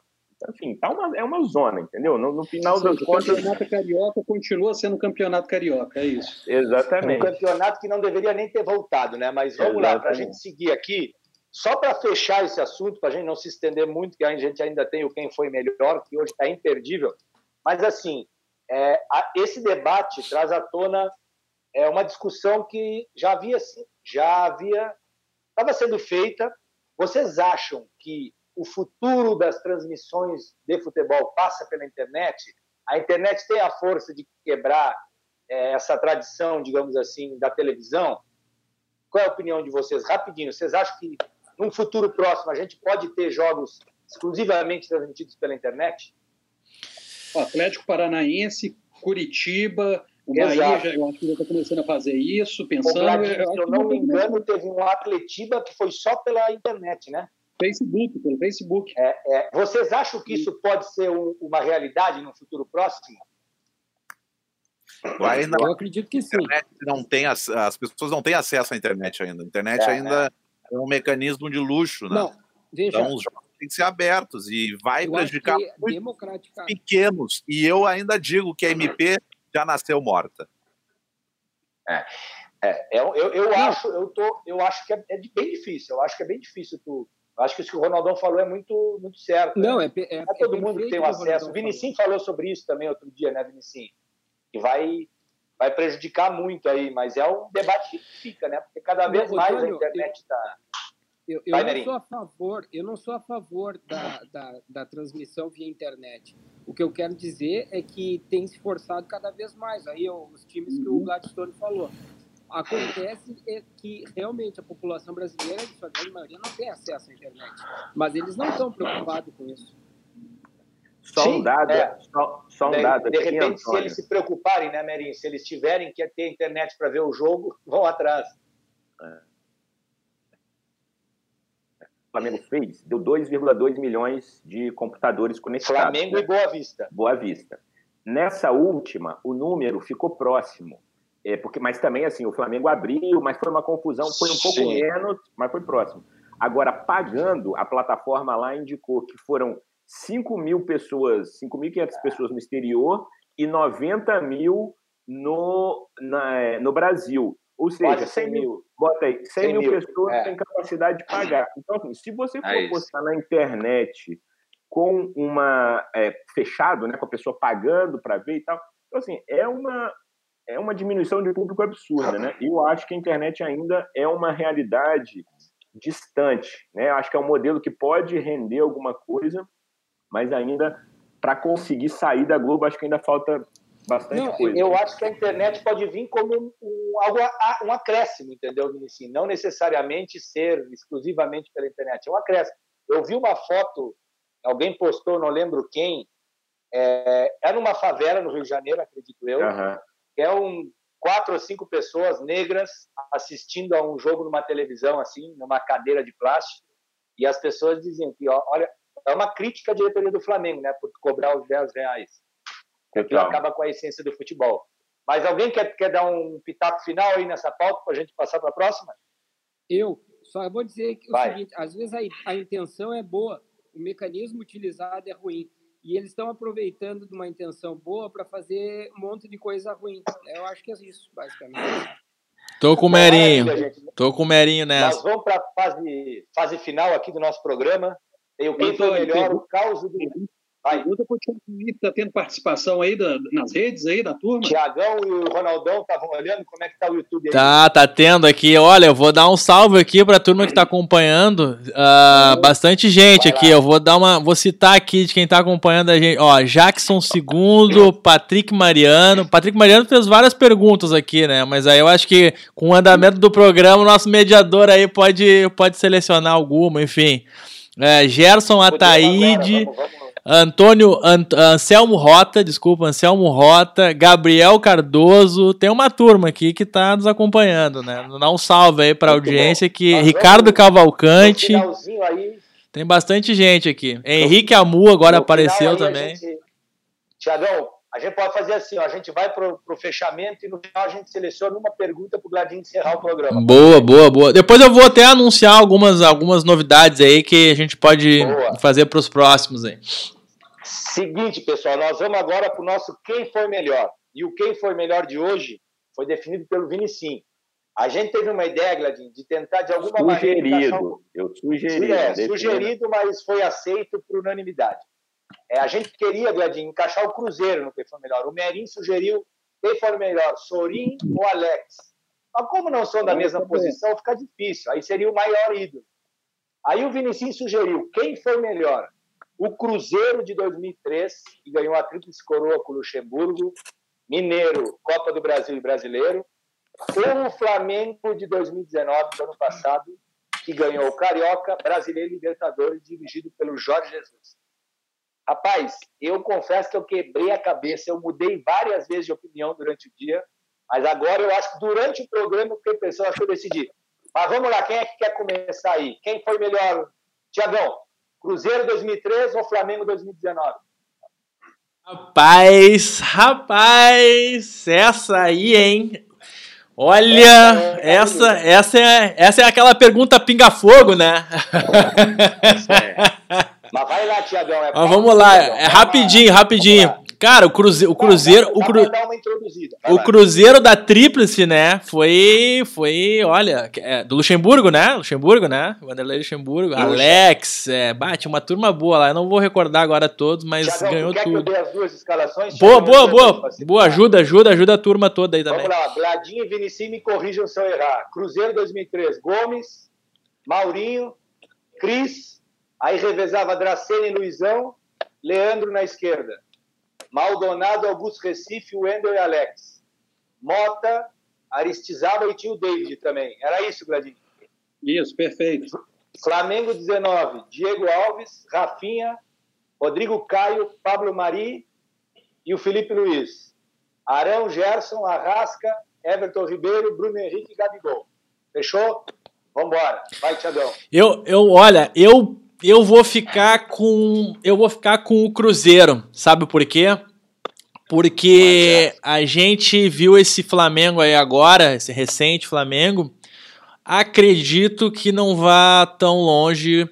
Enfim, tá uma, é uma zona, entendeu? No, no final Ou das seja, o contas, campeonato carioca continua sendo campeonato carioca, é isso. Um exatamente. campeonato que não deveria nem ter voltado, né? Mas vamos lá, para a Exatamente. gente seguir aqui, só para fechar esse assunto, para a gente não se estender muito, que a gente ainda tem o quem foi melhor, que hoje está imperdível. Mas assim, é, a- esse debate traz à tona é, uma discussão que já havia, assim, já havia, estava sendo feita. Vocês acham que o futuro das transmissões de futebol passa pela internet? A internet tem a força de quebrar é, essa tradição, digamos assim, da televisão? Qual é a opinião de vocês? Rapidinho, vocês acham que num futuro próximo a gente pode ter jogos exclusivamente transmitidos pela internet? Atlético Paranaense, Curitiba, o Exato. Bahia já, eu acho que já está começando a fazer isso, pensando. Gladys, eu acho se eu não me engano, teve um Atletiba que foi só pela internet, né? Facebook, pelo Facebook. É, é, vocês acham que isso pode ser um- uma realidade no futuro próximo? Ainda Eu acredito que sim. internet não tem as, as pessoas não têm acesso à internet ainda. A internet É, ainda é um mecanismo de luxo, né? Não, veja, Então os jogos têm que ser abertos e vai prejudicar democraticar. pequenos. E eu ainda digo que a MP já nasceu morta. É, eu, eu, eu acho, eu, tô, eu acho que é, é bem difícil. Eu acho que é bem difícil tu. Acho que isso que o Ronaldão falou é muito, muito certo. Não, né? é, é, é todo é mundo que tem o acesso. O Vinicim falou sobre isso também outro dia, né, Vinicim? Que vai, vai prejudicar muito aí, mas é um debate que fica, né? Porque cada vez mais a Antônio, internet está. Eu, eu não sou a favor, eu não sou a favor da, da, da transmissão via internet. O que eu quero dizer é que tem se forçado cada vez mais. Aí os times que Uhum. o Gladstone falou. Acontece é que realmente a população brasileira, em sua grande maioria, não tem acesso à internet. Mas eles não estão preocupados com isso. Só Sim, um dado, é. só, só um de, dado de aqui, repente, se Antônio. eles se preocuparem, né, Merinho? Se eles tiverem que ter internet para ver o jogo, vão atrás. O Flamengo fez, deu 2,2 milhões de computadores conectados. Flamengo né? e Boa Vista. Boa Vista. Nessa última, o número ficou próximo. É, porque, mas também, assim, o Flamengo abriu, mas foi uma confusão, foi um pouco Sim. menos, mas foi próximo. Agora, pagando, a plataforma lá indicou que foram 5 mil pessoas, 5.500 pessoas no exterior e 90 mil no, na- no Brasil. Ou seja, Quase 100 100 mil, bota aí, 100, 100 mil, mil, pessoas é. têm capacidade de pagar. Então, assim, se você for É postar na internet com uma é, fechado, né, com a pessoa pagando para ver e tal, então assim é uma é uma diminuição de público absurda, né? Eu acho que a internet ainda é uma realidade distante, né? Acho que é um modelo que pode render alguma coisa, mas ainda para conseguir sair da Globo, acho que ainda falta bastante Não, coisa. Eu acho que a internet pode vir como um, um, algo a- um acréscimo, entendeu, Vinicius? Não necessariamente ser exclusivamente pela internet, é um acréscimo. Eu vi uma foto, alguém postou, não lembro quem, é, é numa favela no Rio de Janeiro, acredito eu, Aham. Que é um quatro ou cinco pessoas negras assistindo a um jogo numa televisão assim, numa cadeira de plástico, e as pessoas diziam que, olha, é uma crítica à diretoria do Flamengo, né, por cobrar os 10 reais. Aquilo Total. acaba com a essência do futebol. Mas alguém quer, quer dar um pitaco final aí nessa pauta para a gente passar para a próxima? Eu só vou dizer que o Vai. seguinte, às vezes a, a intenção é boa, o mecanismo utilizado é ruim. E eles estão aproveitando de uma intenção boa para fazer um monte de coisa ruim. Eu acho que é isso, basicamente. Tô com o Merinho. Tô com o Merinho Nós nessa. vamos para a fase, fase final aqui do nosso programa. Tem o quem foi melhor, o caos do Vai. Pergunta pro Thiago aí, que tá tendo participação aí da- nas redes aí da turma. Tiagão e o Ronaldão estavam olhando como é que tá o YouTube aí. Tá, tá tendo aqui. Olha, eu vou dar um salve aqui pra turma que tá acompanhando. Ah, bastante gente Vai aqui. lá. Eu vou dar uma. Vou citar aqui de quem tá acompanhando a gente. Ó, Jackson II, Patrick Mariano. Patrick Mariano fez várias perguntas aqui, né? Mas aí eu acho que com o andamento do programa, o nosso mediador aí pode, pode selecionar alguma, enfim. É, Gerson Ataíde. vamos- vamos- Antônio Ant- Anselmo Rota, desculpa, Anselmo Rota, Gabriel Cardoso, tem uma turma aqui que tá nos acompanhando, né? Dá um salve aí pra Muito audiência bom. que Nós Ricardo vamos- Cavalcante, tem bastante gente aqui. Henrique Amu agora no apareceu também. A gente... Tiagão, a gente pode fazer assim, ó, a gente vai pro, pro fechamento e no final a gente seleciona uma pergunta pro Gladinho encerrar o programa. Boa, boa, boa. Depois eu vou até anunciar algumas, algumas novidades aí que a gente pode Boa. fazer pros próximos aí. Seguinte, pessoal, nós vamos agora pro nosso Quem Foi Melhor. E o Quem Foi Melhor de hoje foi definido pelo Vinicim. A gente teve uma ideia, Gladinho, de tentar de alguma maneira... encaixar um- Sugerido. Eu sugeri. É, sugerido, mas foi aceito por unanimidade. É, a gente queria, Gladinho, encaixar o Cruzeiro no quem foi melhor. O Merim sugeriu quem foi melhor, Sorin ou Alex. Mas como não são da mesma posição, fica difícil. Aí seria o maior ídolo. Aí o Vinicius sugeriu quem foi melhor. O Cruzeiro de 2003, que ganhou a Tríplice Coroa com o Luxemburgo, Mineiro, Copa do Brasil e Brasileiro, ou o Flamengo de 2019, do ano passado, que ganhou o Carioca, Brasileiro e Libertadores, dirigido pelo Jorge Jesus. Rapaz, eu confesso que eu quebrei a cabeça, eu mudei várias vezes de opinião durante o dia, mas agora eu acho que durante o programa eu fiquei pensando, acho que eu decidi. Mas vamos lá, quem é que quer começar aí? Quem foi melhor? Tiagão, Cruzeiro 2013 ou Flamengo 2019? Rapaz, rapaz, essa aí, hein? Olha, é, é, essa, essa, é, essa é aquela pergunta pinga-fogo, né? Mas vai lá, Tiagão. É Mas vamos lá, é rapidinho, rapidinho. Cara, o, cruze, o Cruzeiro. O, cru, o. Cruzeiro da Tríplice, né? Foi. Foi, olha, é, do Luxemburgo, né? Luxemburgo, né? Vanderlei Luxemburgo. Alex, é, bate uma turma boa lá. Eu não vou recordar agora todos, mas ganhou quer tudo. que eu dê as duas escalações? Boa, boa, boa. Boa, ajuda, ajuda, ajuda a turma toda aí também. Vamos lá, Gladinho e Vinicinho me corrijam se eu errar. Cruzeiro 2003, Gomes, Maurinho, Cris, aí revezava Dracena e Luizão, Leandro na esquerda. Maldonado, Augusto Recife, Wendel e Alex. Mota, Aristizaba e tinha o David também. Era isso, Gladinho. Isso, perfeito. Flamengo 19, Diego Alves, Rafinha, Rodrigo Caio, Pablo Mari e o Felipe Luiz. Arão, Gerson, Arrasca, Everton Ribeiro, Bruno Henrique e Gabigol. Fechou? Vambora. Vai, Tiagão. Eu, eu, olha, eu, eu vou ficar com, eu vou ficar com o Cruzeiro, sabe por quê? Porque a gente viu esse Flamengo aí agora, esse recente Flamengo. Acredito que não vá tão longe.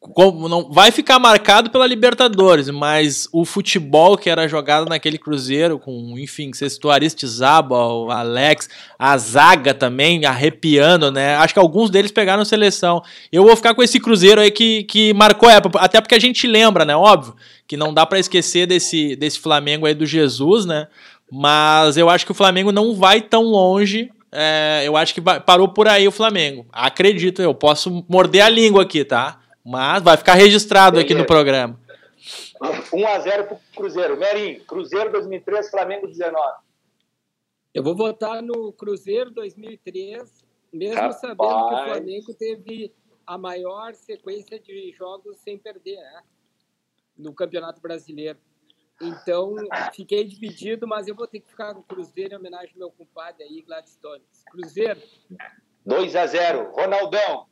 Como- Não, vai ficar marcado pela Libertadores, mas o futebol que era jogado naquele Cruzeiro, com, enfim, você citou Aristizaba, o Alex, a zaga também, arrepiando, né? Acho que alguns deles pegaram seleção. Eu vou ficar com esse Cruzeiro aí que, que marcou época, até porque a gente lembra, né? Óbvio, que não dá pra esquecer desse, desse Flamengo aí do Jesus, né? Mas eu acho que o Flamengo não vai tão longe. é, eu acho que parou por aí o Flamengo. Acredito, eu posso morder a língua aqui, tá? Mas vai ficar registrado aqui no programa. 1x0 pro Cruzeiro. Merim, Cruzeiro 2003, Flamengo 19. Eu vou votar no Cruzeiro 2003, mesmo Rapaz. sabendo que o Flamengo teve a maior sequência de jogos sem perder né, no Campeonato Brasileiro. Então, fiquei dividido, mas eu vou ter que ficar com o Cruzeiro em homenagem ao meu compadre aí, Gladstone. Cruzeiro, 2x0. Ronaldão.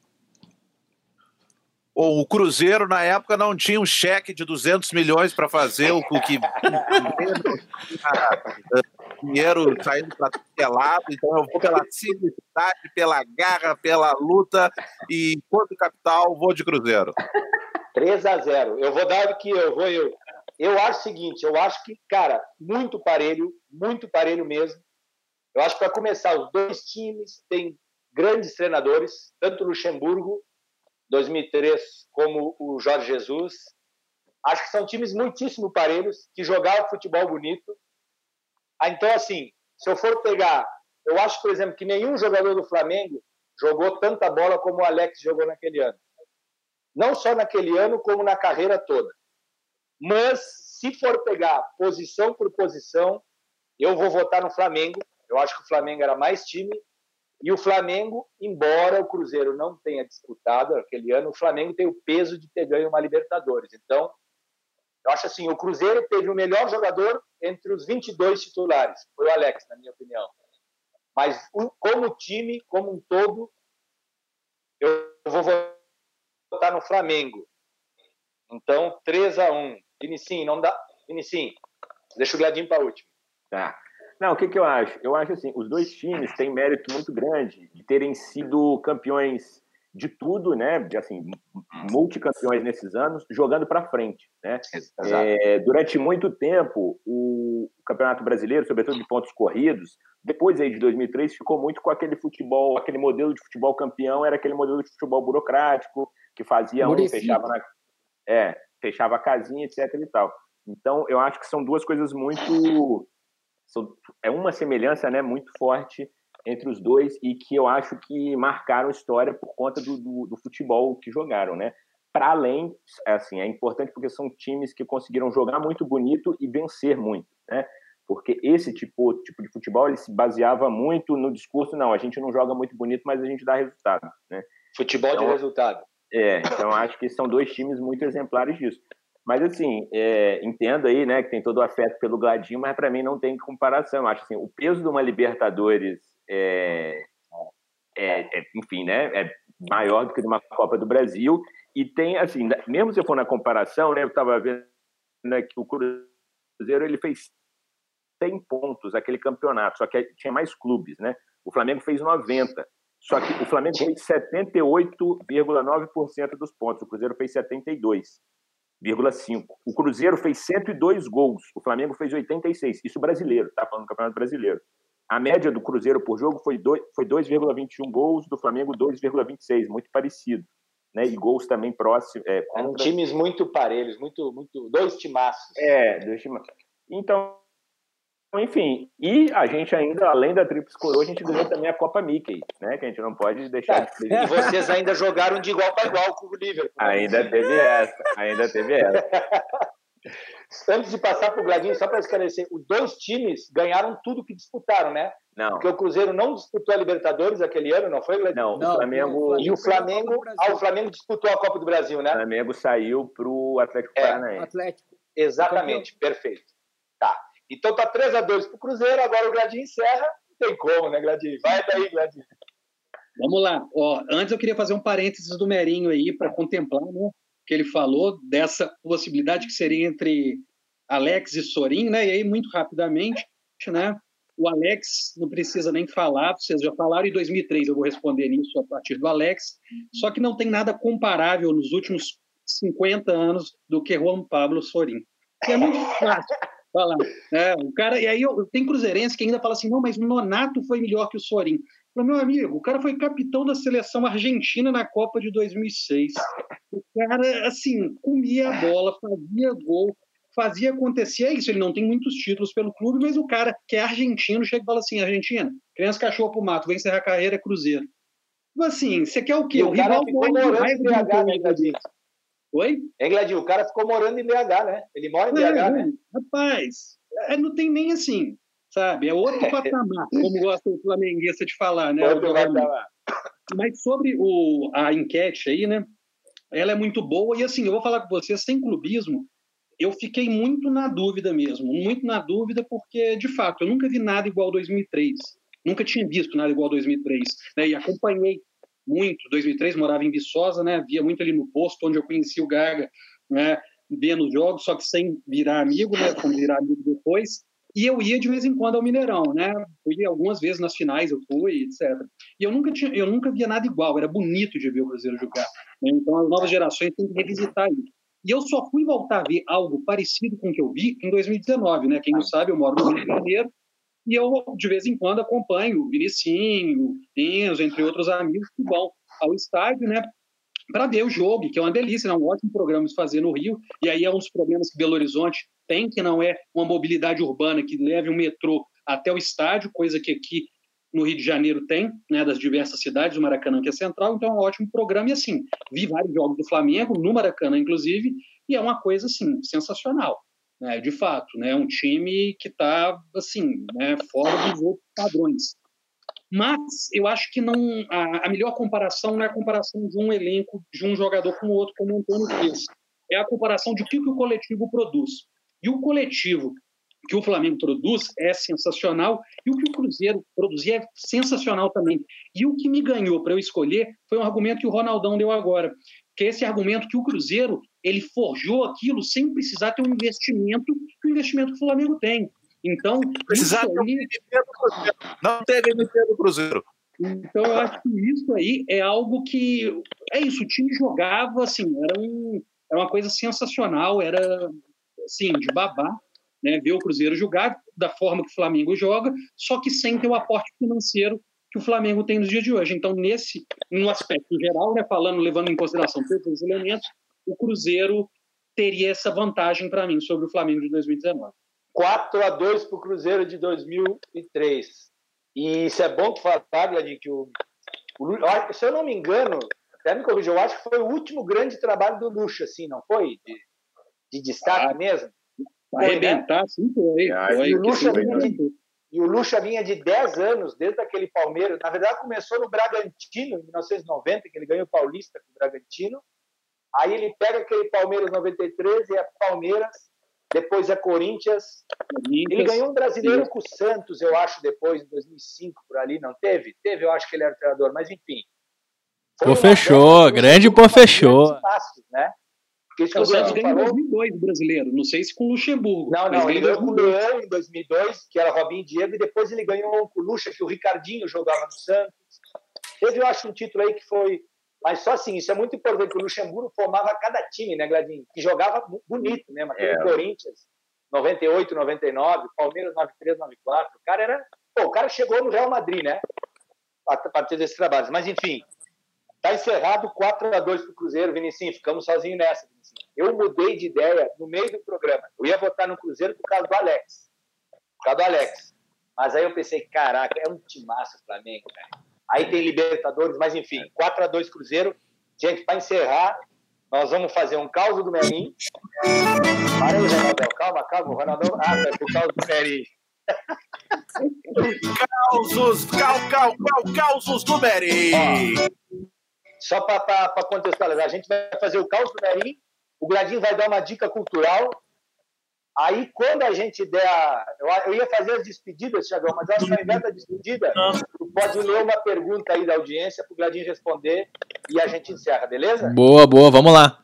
O Cruzeiro, na época, não tinha um cheque de 200 milhões para fazer o o que. dinheiro saindo para lado, então eu vou pela simplicidade, pela garra, pela luta e quanto capital, vou de Cruzeiro. 3 a 0 Eu vou dar aqui, eu vou eu. Eu acho o seguinte, eu acho que, cara, muito parelho, muito parelho mesmo. Eu acho que para começar, os dois times têm grandes treinadores, tanto Luxemburgo, 2003, como o Jorge Jesus. Acho que são times muitíssimo parelhos, que jogavam futebol bonito. Ah, então, assim, se eu for pegar, eu acho, por exemplo, que nenhum jogador do Flamengo jogou tanta bola como o Alex jogou naquele ano não só naquele ano, como na carreira toda. Mas, se for pegar posição por posição, eu vou votar no Flamengo. Eu acho que o Flamengo era mais time. E o Flamengo, embora o Cruzeiro não tenha disputado aquele ano, o Flamengo tem o peso de ter ganho uma Libertadores. Então, eu acho assim, o Cruzeiro teve o melhor jogador entre os 22 titulares. Foi o Alex, na minha opinião. Mas, como time, como um todo, eu vou votar no Flamengo. Então, 3 a 1 Vinicinho, não dá. Vinicinho, deixa o Gladinho para último. Tá. Não, o que, que eu acho? Eu acho assim, os dois times têm mérito muito grande de terem sido campeões de tudo, né? De, assim, multicampeões nesses anos, jogando para frente, né? É, durante muito tempo, o Campeonato Brasileiro, sobretudo de pontos corridos, depois aí de 2003, ficou muito com aquele futebol, aquele modelo de futebol campeão, era aquele modelo de futebol burocrático, que fazia um, Muricy. fechava na, é, fechava a casinha, etc e tal. Então, eu acho que são duas coisas muito é uma semelhança, né, muito forte entre os dois e que eu acho que marcaram história por conta do, do, do futebol que jogaram, né? Para além, assim, é importante porque são times que conseguiram jogar muito bonito e vencer muito, né? Porque esse tipo, tipo de futebol ele se baseava muito no discurso, não, a gente não joga muito bonito, mas a gente dá resultado, né? Futebol de Então, resultado. É, então acho que são dois times muito exemplares disso. Mas assim, é, entendo aí, né, que tem todo o afeto pelo Gladinho, mas para mim não tem comparação. Acho assim, o peso de uma Libertadores é, é, é, enfim, né, é maior do que de uma Copa do Brasil e tem assim, mesmo se eu for na comparação, né, eu estava vendo né, que o Cruzeiro ele fez 100 pontos aquele campeonato, só que tinha mais clubes, né? O Flamengo fez 90. Só que o Flamengo fez 78,9% dos pontos, o Cruzeiro fez 72,5%. O Cruzeiro fez 102 gols, o Flamengo fez 86. Isso brasileiro, tá falando do Campeonato Brasileiro. A média do Cruzeiro por jogo foi 2,21 gols, do Flamengo 2,26, muito parecido. Né? E gols também próximos. É, Eram times muito parelhos, muito, muito, dois timaços. É, dois timaços. Então, enfim, e a gente ainda, além da Tríplice Coroa, a gente ganhou também a Copa Mickey, né? Que a gente não pode deixar de E vocês ainda jogaram de igual para igual com o Liverpool. Ainda teve essa, ainda teve essa. Antes de passar para o Gladinho, só para esclarecer, os dois times ganharam tudo que disputaram, né? Não. Porque o Cruzeiro não disputou a Libertadores aquele ano, não foi, Não, Gladinho? o Flamengo. E o Flamengo, ah, o Flamengo disputou a Copa do Brasil, O né? Flamengo saiu para o Atlético É. Paranaense. Atlético. Exatamente, perfeito. Então tá 3 a 2 pro Cruzeiro, agora o Gladinho encerra. Não tem como, né, Gladinho? Vai daí, Gladinho. Vamos lá. Ó, antes eu queria fazer um parênteses do Merinho aí para contemplar, né? Que ele falou dessa possibilidade que seria entre Alex e Sorin, né? E aí muito rapidamente, né? O Alex não precisa nem falar, vocês já falaram em 2003, eu vou responder nisso a partir do Alex. Só que não tem nada comparável nos últimos 50 anos do que Juan Pablo Sorin. É muito fácil falar. né? o cara, e aí eu, tem cruzeirense que ainda fala assim, não, mas o Nonato foi melhor que o Sorin. Falei, meu amigo, o cara foi capitão da seleção argentina na Copa de 2006. O cara, assim, comia a bola, fazia gol, fazia acontecer. É isso, ele não tem muitos títulos pelo clube, mas o cara que é argentino chega e fala assim: Argentina, criança cachorro pro mato, vem encerrar a carreira, é Cruzeiro. Tipo Assim, você quer o quê? E o cara ficou morre de raiva em Oi? Hein, Gladinho? O cara ficou morando em BH, né? Ele mora em BH, É, né? Rapaz, é, não tem nem assim, sabe? É outro patamar, como gosta o flamenguista de falar, né? Outro lá. Mas sobre o, a enquete aí, né? Ela é muito boa e assim, eu vou falar com vocês, sem clubismo, eu fiquei muito na dúvida mesmo, muito na dúvida porque, de fato, eu nunca vi nada igual 2003. Nunca tinha visto nada igual 2003. Né? E acompanhei muito 2003, morava em Viçosa, né? Via muito ali no posto, onde eu conheci o Gaga, né? Vendo os jogos, só que sem virar amigo, né? Como virar amigo depois. E eu ia de vez em quando ao Mineirão, né? Fui algumas vezes nas finais, eu fui, etc. E eu nunca tinha, eu nunca via nada igual. Era bonito de ver o Cruzeiro jogar. né? Então as novas gerações têm que revisitar isso. E eu só fui voltar a ver algo parecido com o que eu vi em 2019, né? Quem não sabe, eu moro no Rio de Janeiro e eu de vez em quando acompanho o Vinicinho, Enzo, entre outros amigos que vão ao estádio, né? Para ver o jogo, que é uma delícia, é um ótimo programa de fazer no Rio. E aí é um dos problemas que Belo Horizonte tem, que não é uma mobilidade urbana que leve o metrô até o estádio, coisa que aqui no Rio de Janeiro tem, né, das diversas cidades, o Maracanã que é central, então é um ótimo programa. E assim, vi vários jogos do Flamengo, no Maracanã, inclusive, e é uma coisa assim, sensacional. Né, de fato, né, um time que está assim, né, fora dos outros padrões. Mas eu acho que não a, a melhor comparação não é a comparação de um elenco, de um jogador com o outro, como o Antônio fez. É a comparação de o que, que o coletivo produz. E o coletivo que o Flamengo produz é sensacional e o que o Cruzeiro produzia é sensacional também. E o que me ganhou para eu escolher foi um argumento que o Ronaldão deu agora, que é esse argumento que o Cruzeiro ele forjou aquilo sem precisar ter um investimento que o investimento que o Flamengo tem. Então, Precisar Cruzeiro. Não teve MVP do Cruzeiro. então, eu acho que isso aí é algo que. É isso, o time jogava, assim, era, um, era uma coisa sensacional, era, assim, de babá, né? Ver o Cruzeiro jogar da forma que o Flamengo joga, só que sem ter o aporte financeiro que o Flamengo tem nos dias de hoje. Então, nesse, no aspecto geral, né, falando, levando em consideração todos os elementos, o Cruzeiro teria essa vantagem para mim sobre o Flamengo de 2019. 4 a 2 para o Cruzeiro de 2003. E isso é bom tu falar, Gladinho, que o, o se eu não me engano, até me corrija, eu acho que foi o último grande trabalho do Lucha, assim, não foi? De, de destaque Ah, mesmo? Foi, né? arrebentar, sim, foi. Ah, foi e o Lucha vinha né? de, e o Lucha vinha de 10 anos, desde aquele Palmeiras. Na verdade, começou no Bragantino, em 1990, que ele ganhou o Paulista com o Bragantino. Aí ele pega aquele Palmeiras 93 e é Palmeiras, depois é Corinthians. Ele ganhou um brasileiro com o Santos, eu acho, depois, em 2005, por ali. Não teve? Teve, eu acho que ele era treinador, mas enfim. Pô, fechou, grande pô, fechou. né? Porque isso É, o Santos ganhou em falou, 2002 brasileiro, não sei se com o Luxemburgo. Não, não, ele ganhou com o em 2002. Leão em 2002, que era Robinho e Diego, e depois ele ganhou com o Lucha, que o Ricardinho jogava no Santos. Teve, eu acho, um título aí que foi. Mas só assim, isso é muito importante, que o Luxemburgo formava cada time, né, Gladinho? Que jogava bonito mesmo. Aquele É. Corinthians, 98, 99, Palmeiras 93, 94. O cara era. Pô, o cara chegou no Real Madrid, né? A partir desses trabalhos. Mas, enfim, tá encerrado 4 a 2 pro Cruzeiro, Vinicinho. Ficamos sozinhos nessa, Vinicinho. Eu mudei de ideia no meio do programa. Eu ia votar no Cruzeiro por causa do Alex. Por causa do Alex. Mas aí eu pensei, caraca, é um timaço o Flamengo, cara. Aí tem Libertadores, mas enfim, 4 a 2 Cruzeiro. Gente, para encerrar, nós vamos fazer um caos do Merim. Para aí, Ronaldão. Calma, calma. O Ronaldão. Ah, é por causa do Merim. Causos, cal, cal, cal, causos do Merim. Só para contextualizar, a gente vai fazer o caos do Merim. O Gladinho vai dar uma dica cultural. Aí, quando a gente der a... Eu, ia fazer as despedidas, Thiagão, mas eu acho que ao invés da despedida, tu pode ler uma pergunta aí da audiência para o Gladinho responder e a gente encerra, beleza? Boa, boa, vamos lá.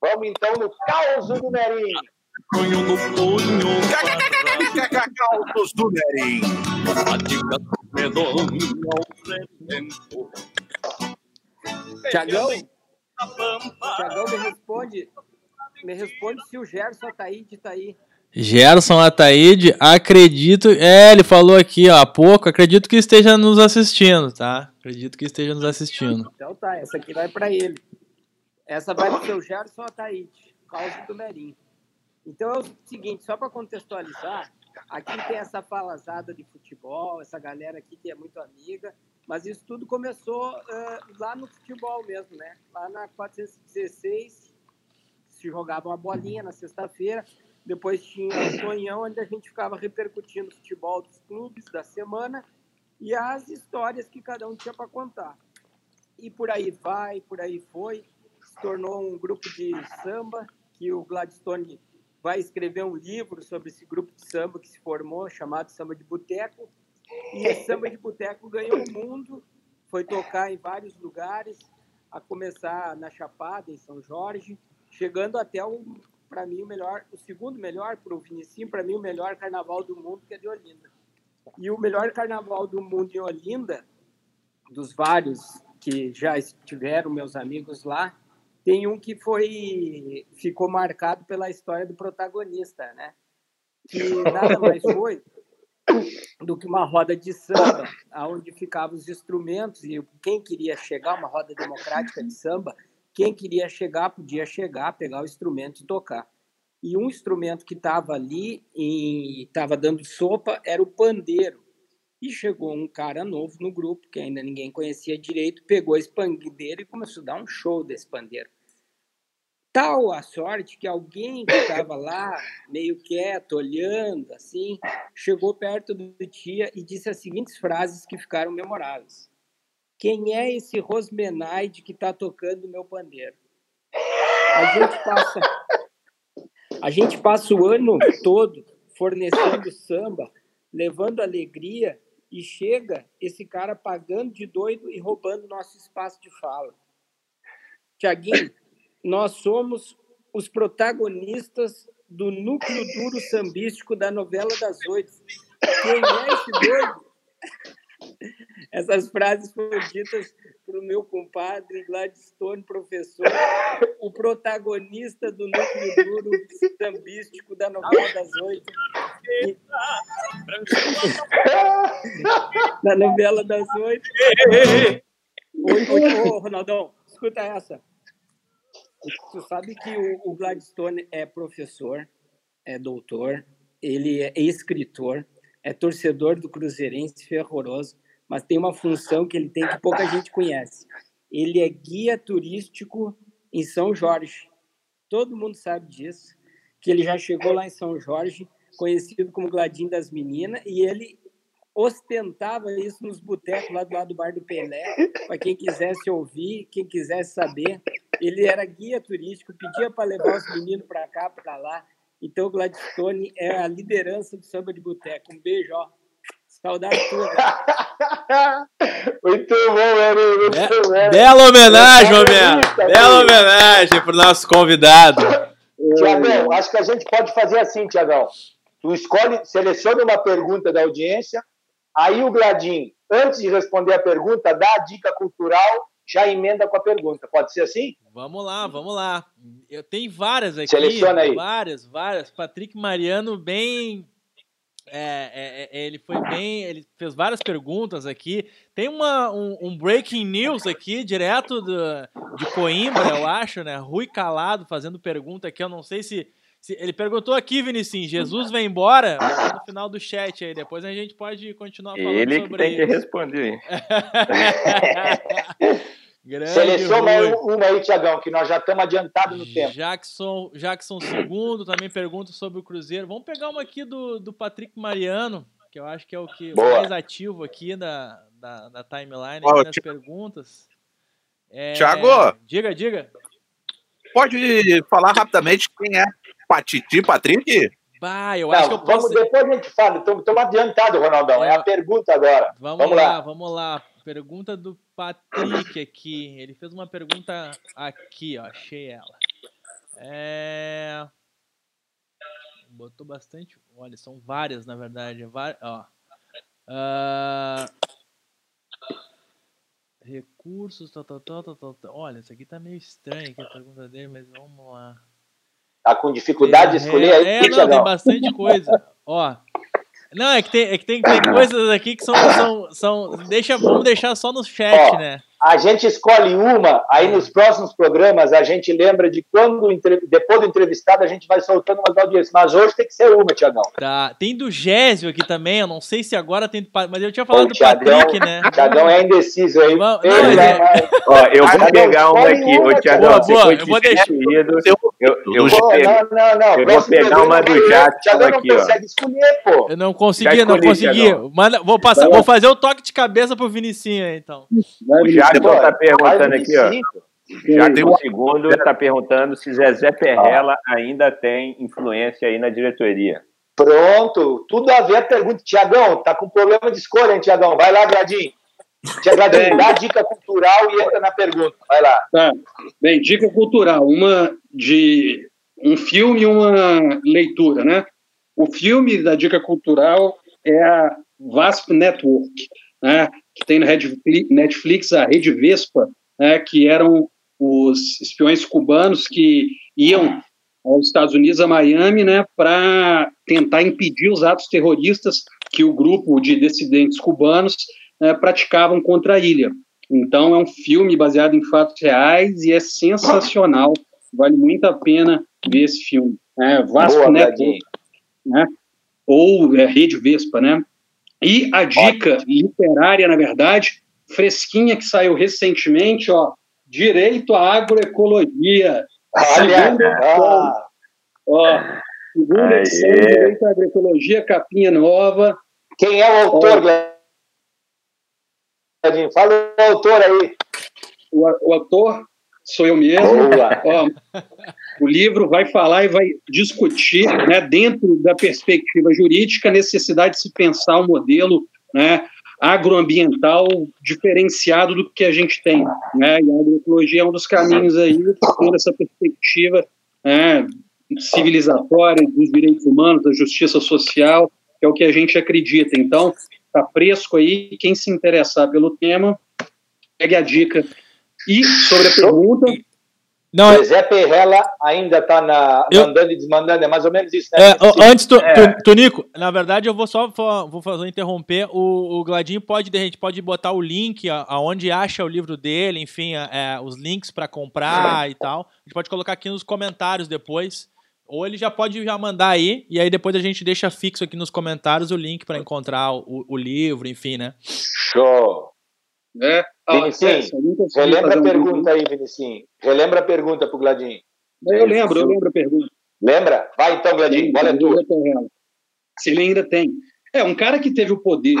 Vamos então no caos do Merim. Causos do Merim. Tiagão, Tiagão me responde, me responde se o Gerson Ataíde tá aí. Gerson Ataíde, acredito. É, ele falou aqui ó, há pouco. Acredito que esteja nos assistindo, tá? Acredito que esteja nos assistindo. Então tá, essa aqui vai para ele. Essa vai pro seu Gerson Ataíde, causa do Merim. Então é o seguinte, só para contextualizar, aqui tem essa falazada de futebol, essa galera aqui que é muito amiga, mas isso tudo começou eh, lá no futebol mesmo, né? Lá na 416 se jogava uma bolinha na sexta-feira, depois tinha o Tonhão, onde a gente ficava repercutindo o futebol dos clubes da semana e as histórias que cada um tinha para contar. E por aí vai, por aí foi, se tornou um grupo de samba que o Gladstone vai escrever um livro sobre esse grupo de samba que se formou, chamado Samba de Boteco. E esse Samba de Boteco ganhou o mundo, foi tocar em vários lugares, a começar na Chapada, em São Jorge, chegando até o, para mim, o melhor, o segundo melhor, para o Vinicinho, para mim, o melhor carnaval do mundo, que é de Olinda. E o melhor carnaval do mundo em Olinda, dos vários que já estiveram meus amigos lá, tem um que foi ficou marcado pela história do protagonista, né? Que nada mais foi do que uma roda de samba, aonde ficavam os instrumentos e quem queria chegar uma roda democrática de samba, quem queria chegar podia chegar, pegar o instrumento e tocar. E um instrumento que estava ali e estava dando sopa era o pandeiro. E chegou um cara novo no grupo, que ainda ninguém conhecia direito, pegou esse pandeiro e começou a dar um show desse pandeiro. Tal a sorte que alguém que estava lá, meio quieto, olhando, assim, chegou perto do tia e disse as seguintes frases que ficaram memoráveis. Quem é esse Rosmenaide que está tocando meu pandeiro? A gente passa, a gente passa o ano todo fornecendo samba, levando alegria e chega esse cara pagando de doido e roubando nosso espaço de fala. Tiaguinho, nós somos os protagonistas do núcleo duro sambístico da novela das oito. Quem é esse doido? Essas frases foram ditas para o meu compadre Gladstone, professor, o protagonista do núcleo duro sambístico da novela das oito. E- Na novela das oito. Oi, oi, ô, Ronaldão, escuta essa. Tu sabe que o, o Gladstone é professor, é doutor, ele é escritor, é torcedor do Cruzeirense fervoroso, mas tem uma função que ele tem que pouca gente conhece. Ele é guia turístico em São Jorge. Todo mundo sabe disso, que ele já chegou lá em São Jorge, conhecido como Gladinho das Meninas, e ele ostentava isso nos botecos lá do lado do bar do Pelé, para quem quisesse ouvir, quem quisesse saber. Ele era guia turístico, pedia para levar os meninos para cá, para lá. Então, Gladstone é a liderança do samba de boteco. Um beijo, ó. Saudade tua. muito bom, Eri, muito Be- bom. Bela homenagem, acredito, Bela homenagem pro nosso convidado. Tiagão, acho que a gente pode fazer assim, Tiagão. Tu escolhe, seleciona uma pergunta da audiência, aí o Gladim, antes de responder a pergunta, dá a dica cultural, já emenda com a pergunta. Pode ser assim? Vamos lá, vamos lá. Eu tenho várias aqui. Seleciona aí. Várias, várias. Patrick Mariano, bem. É, é, é, ele foi bem. Ele fez várias perguntas aqui. Tem uma, um, um breaking news aqui, direto do, de Coimbra, eu acho, né? Rui Calado fazendo pergunta aqui. Eu não sei se. se- ele perguntou aqui, Vinicius, Jesus vem embora? Botou no final do chat aí. Depois a gente pode continuar falando Ele que sobre tem que isso. responder. Grande Seleciona Rui. uma aí, Tiagão, que nós já estamos adiantados no tempo. Jackson, Jackson segundo também pergunta sobre o Cruzeiro. Vamos pegar uma aqui do, do Patrick Mariano, que eu acho que é o que Boa. mais ativo aqui da, da, da timeline Ó, aqui nas Ti- perguntas. É, Thiago! Diga, diga. Pode falar rapidamente quem é Patiti Patrick? Bah, eu acho que Não, eu vamos, posso. depois a gente fala. Estamos adiantados, Ronaldão. É a pergunta agora. Vamos, Vamos lá, lá. vamos lá. Pergunta do Patrick aqui. Ele fez uma pergunta aqui, ó. Achei ela. É... Botou bastante. Olha, são várias, na verdade. Var... Ó. Ah, Recursos, tal, tal, tal, tal, tal, tal. Olha, isso aqui tá meio estranho aqui a pergunta dele, mas vamos lá. Tá com dificuldade de escolher aí, É, não, tem bastante coisa. Ó. Não, é que tem, é que tem, tem coisas aqui que são. são, são deixa, vamos deixar só no chat, Ó, né? A gente escolhe uma, aí nos próximos programas a gente lembra de quando, depois do entrevistado, a gente vai soltando umas audiências. Mas hoje tem que ser uma, Tiagão. Tá. Tem do Gésio aqui também, eu não sei se agora tem Mas eu tinha falado O do Patrick, né? Tiagão é indeciso aí. Ele não, vai é- mais. Ó, eu vou Tiagão, pegar uma aqui. uma, Ô, Tiagão, Boa, você boa, foi eu vou deixar- Eu, eu do vou pegar. não, não, não. eu vou pegar uma do eu. Jackson Tiagão não aqui, ó. consegue escolher, pô. Eu não consegui, Já não escolhi, consegui. Manda, vou, passar, lá. vou fazer o toque de cabeça pro Vinicinho aí, então. O Jackson Pô, tá perguntando aqui, ó. 25. Jackson o segundo tá perguntando se Zezé Perrella ainda tem influência aí na diretoria. Pronto, tudo a ver a pergunta. Tiagão, tá com problema de escolha, hein, Tiagão? Vai lá, Gradinho. Tia Gradinho, dá dica cultural e entra na pergunta. Vai lá. Tá. Bem, dica cultural, uma de um filme e uma leitura, né? O filme da dica cultural é a Vasp Network, né? Que tem no Redfli- Netflix a Rede Vespa, né? Que eram os espiões cubanos que iam aos Estados Unidos, a Miami, né? Para tentar impedir os atos terroristas que o grupo de dissidentes cubanos né, praticavam contra a ilha. Então, é um filme baseado em fatos reais e é sensacional. Vale muito a pena ver esse filme. É, Vasco Boa, Gradinho. né? ou é, Rede Vespa, né? E a dica literária, na verdade, fresquinha que saiu recentemente, ó, Direito à Agroecologia. Segunda edição, ah, ó, segunda edição Direito à Agroecologia, capinha nova. quem é o autor, Gladinho? Fala o autor aí. O, o autor sou eu mesmo. Boa. Ó, o livro vai falar e vai discutir, né, dentro da perspectiva jurídica, a necessidade de se pensar um modelo né, agroambiental diferenciado do que a gente tem. Né, e a agroecologia é um dos caminhos aí, tendo essa perspectiva né, civilizatória dos direitos humanos, da justiça social, que é o que a gente acredita. Então, está fresco aí, quem se interessar pelo tema, pegue a dica. E sobre a pergunta, Não, Zé Perrella ainda está na, Eu- mandando e desmandando, é mais ou menos isso, né? É, antes, tu, É. tu- Tonico, na verdade eu vou só vou fazer interromper. O, o Gladinho pode, de repente, pode botar o link a- aonde acha o livro dele, enfim, a- é, os links pra comprar e tal. A gente pode colocar aqui nos comentários depois. Ou ele já pode já mandar aí, e aí depois a gente deixa fixo aqui nos comentários o link pra encontrar o, o livro, enfim, né? Show. né? Conseguir Relembra a um- pergunta aí, Vinicinho. Relembra a pergunta pro Gladinho. Eu lembro, eu lembro a pergunta. Lembra? Vai então, Gladinho, bola é tua. Se ele ainda tem. É, um cara que teve o poder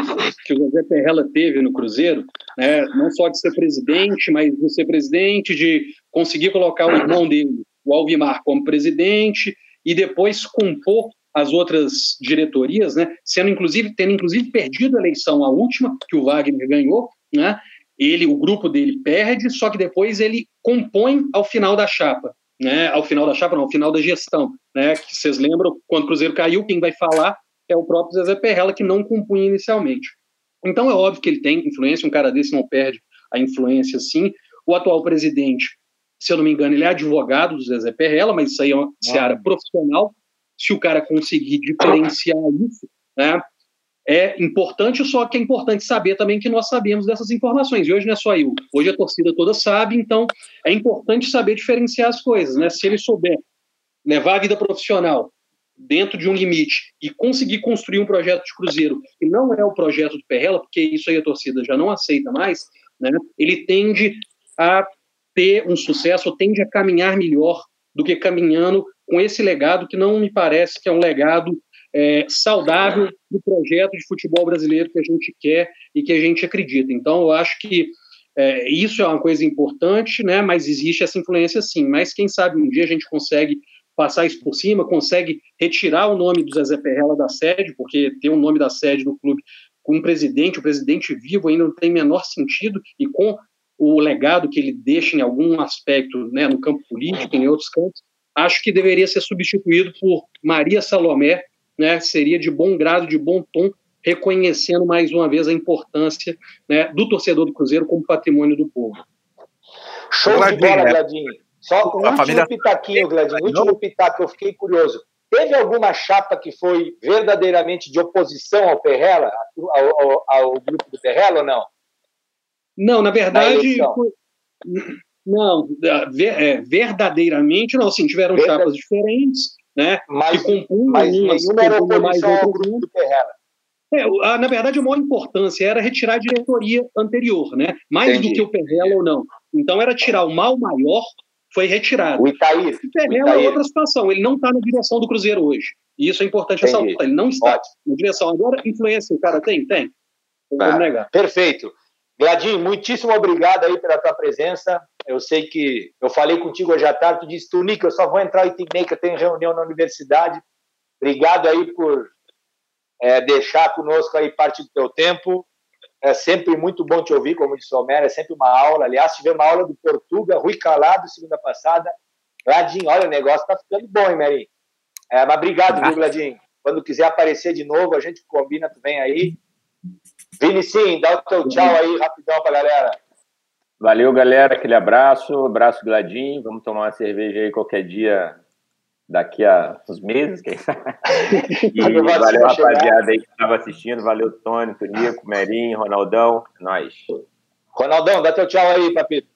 que o José Perrella teve no Cruzeiro, né, não só de ser presidente, mas de ser presidente, de conseguir colocar o irmão dele, o Alvimar, como presidente, e depois compor as outras diretorias, né, sendo inclusive tendo inclusive perdido a eleição a última que o Wagner ganhou, né? Ele, o grupo dele perde, só que depois ele compõe ao final da chapa, né? Ao final da chapa, não, ao final da gestão, né? Que vocês lembram quando o Cruzeiro caiu, quem vai falar é o próprio Zezé Perrella que não compunha inicialmente. Então é óbvio que ele tem influência, um cara desse não perde a influência assim. O atual presidente, se eu não me engano, ele é advogado do Zezé Perrella, mas isso aí é uma seara profissional. Se o cara conseguir diferenciar isso, né, é importante, só que é importante saber também que nós sabemos dessas informações. E hoje não é só eu, hoje a torcida toda sabe, então é importante saber diferenciar as coisas. Né? Se ele souber levar a vida profissional dentro de um limite e conseguir construir um projeto de Cruzeiro que não é o projeto do Perrella, porque isso aí a torcida já não aceita mais, né? ele tende a ter um sucesso, tende a caminhar melhor do que caminhando com esse legado que não me parece que é um legado é, saudável do projeto de futebol brasileiro que a gente quer e que a gente acredita. Então, eu acho que é, isso é uma coisa importante, né? Mas existe essa influência sim. Mas quem sabe um dia a gente consegue passar isso por cima, consegue retirar o nome do Zezé Perrella da sede, porque ter o nome da sede do clube com um presidente, o presidente vivo ainda não tem menor sentido, e com o legado que ele deixa em algum aspecto, né, no campo político, em outros campos, acho que deveria ser substituído por Maria Salomé, né, seria de bom grado, de bom tom, reconhecendo mais uma vez a importância né, do torcedor do Cruzeiro como patrimônio do povo. Show de bola, Gladinho. Só um último família... pitaquinho, Gladinho, último pitaco, eu fiquei curioso. Teve alguma chapa que foi verdadeiramente de oposição ao Perrella, ao, ao, ao grupo do Perrella ou não? Não, na verdade, foi... não, é, verdadeiramente não. Sim, tiveram Verdade... chapas diferentes, né? Mas, que compunham mas era oposição ao grupo do. É, na verdade, a maior importância era retirar a diretoria anterior, né? Mais Entendi. do que o Perrella ou não. Então era tirar o mal maior foi retirado. O Itair. O Perrella é outra situação. Ele não está na direção do Cruzeiro hoje. E isso é importante ressaltar. Ele não está Ótimo. na direção. Agora, influência o cara tem? Tem. Ah, negar. Perfeito. Gladinho, muitíssimo obrigado aí pela tua presença. Eu sei que eu falei contigo hoje à tarde, tu disse, tu, Nico, eu só vou entrar em meia que eu tenho reunião na universidade. Obrigado aí por é, deixar conosco aí parte do teu tempo. É sempre muito bom te ouvir, como disse o Homero, é sempre uma aula. Aliás, tivemos uma aula do Portuga, Rui Calado, segunda passada. Gladinho, olha, o negócio tá ficando bom, hein, Mary? É, mas obrigado, viu, Gladinho? Quando quiser aparecer de novo, a gente combina, tu vem aí. Vinicius, dá o teu tchau aí, rapidão pra galera. Valeu, galera. Aquele abraço. Abraço, Gladinho. Vamos tomar uma cerveja aí qualquer dia daqui a uns meses, quem sabe. E valeu, rapaziada aí que estava assistindo. Valeu, Tony, Tonico, Merinho, Ronaldão. Nós. Ronaldão, dá teu tchau aí, papito.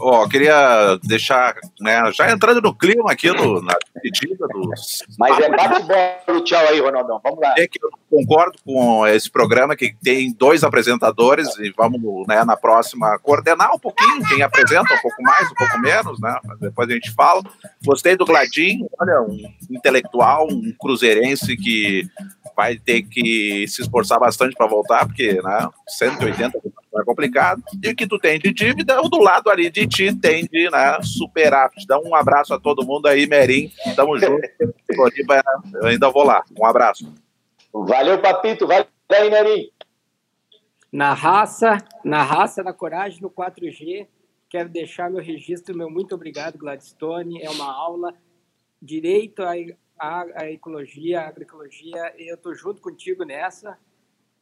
Ó, oh, queria deixar, né, já entrando no clima aqui no, na pedida dos. Mas é bate-bola o tchau aí, Ronaldão. Vamos lá. É que eu concordo com esse programa que tem dois apresentadores e vamos, né, na próxima coordenar um pouquinho, quem apresenta um pouco mais, um pouco menos, né? Depois a gente fala. Gostei do Gladinho, olha, um intelectual, um cruzeirense que vai ter que se esforçar bastante para voltar, porque né, 180 é complicado. E o que tu tem de dívida, o do lado ali de ti tem de né, superávit. Dá um abraço a todo mundo aí, Merim. Tamo junto. Eu ainda vou lá. Um abraço. Valeu, Papito. Valeu aí, Merim. Na raça, na raça, na coragem, no 4G. Quero deixar meu registro, meu muito obrigado, Gladstone. É uma aula direito a a, a ecologia, a agroecologia, eu estou junto contigo nessa.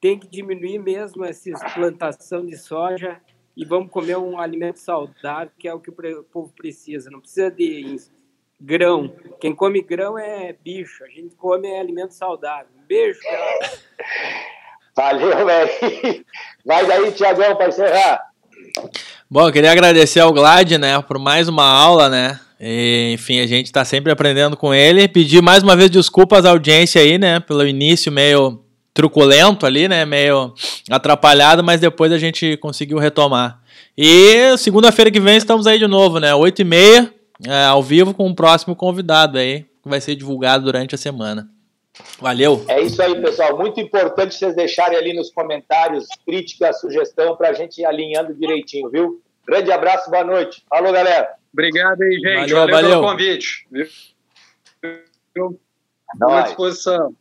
Tem que diminuir mesmo essa plantação de soja e vamos comer um alimento saudável, que é o que o povo precisa. Não precisa de grão. Quem come grão é bicho, a gente come é alimento saudável. Um beijo. Valeu, velho. Vai daí, Tiagão, para encerrar. Bom, eu queria agradecer ao Glad, né, por mais uma aula, né? E, enfim, a gente está sempre aprendendo com ele. Pedir mais uma vez desculpas à audiência aí, né? Pelo início meio truculento ali, né? Meio atrapalhado, mas depois a gente conseguiu retomar. E segunda-feira que vem estamos aí de novo, né? 8 e meia, é, ao vivo com o próximo convidado aí, que vai ser divulgado durante a semana. Valeu. É isso aí, pessoal. Muito importante vocês deixarem ali nos comentários crítica, sugestão, para a gente ir alinhando direitinho, viu? Grande abraço, boa noite. Falou, galera. Obrigado aí, gente. Valeu, valeu, valeu. pelo convite. Estou à disposição.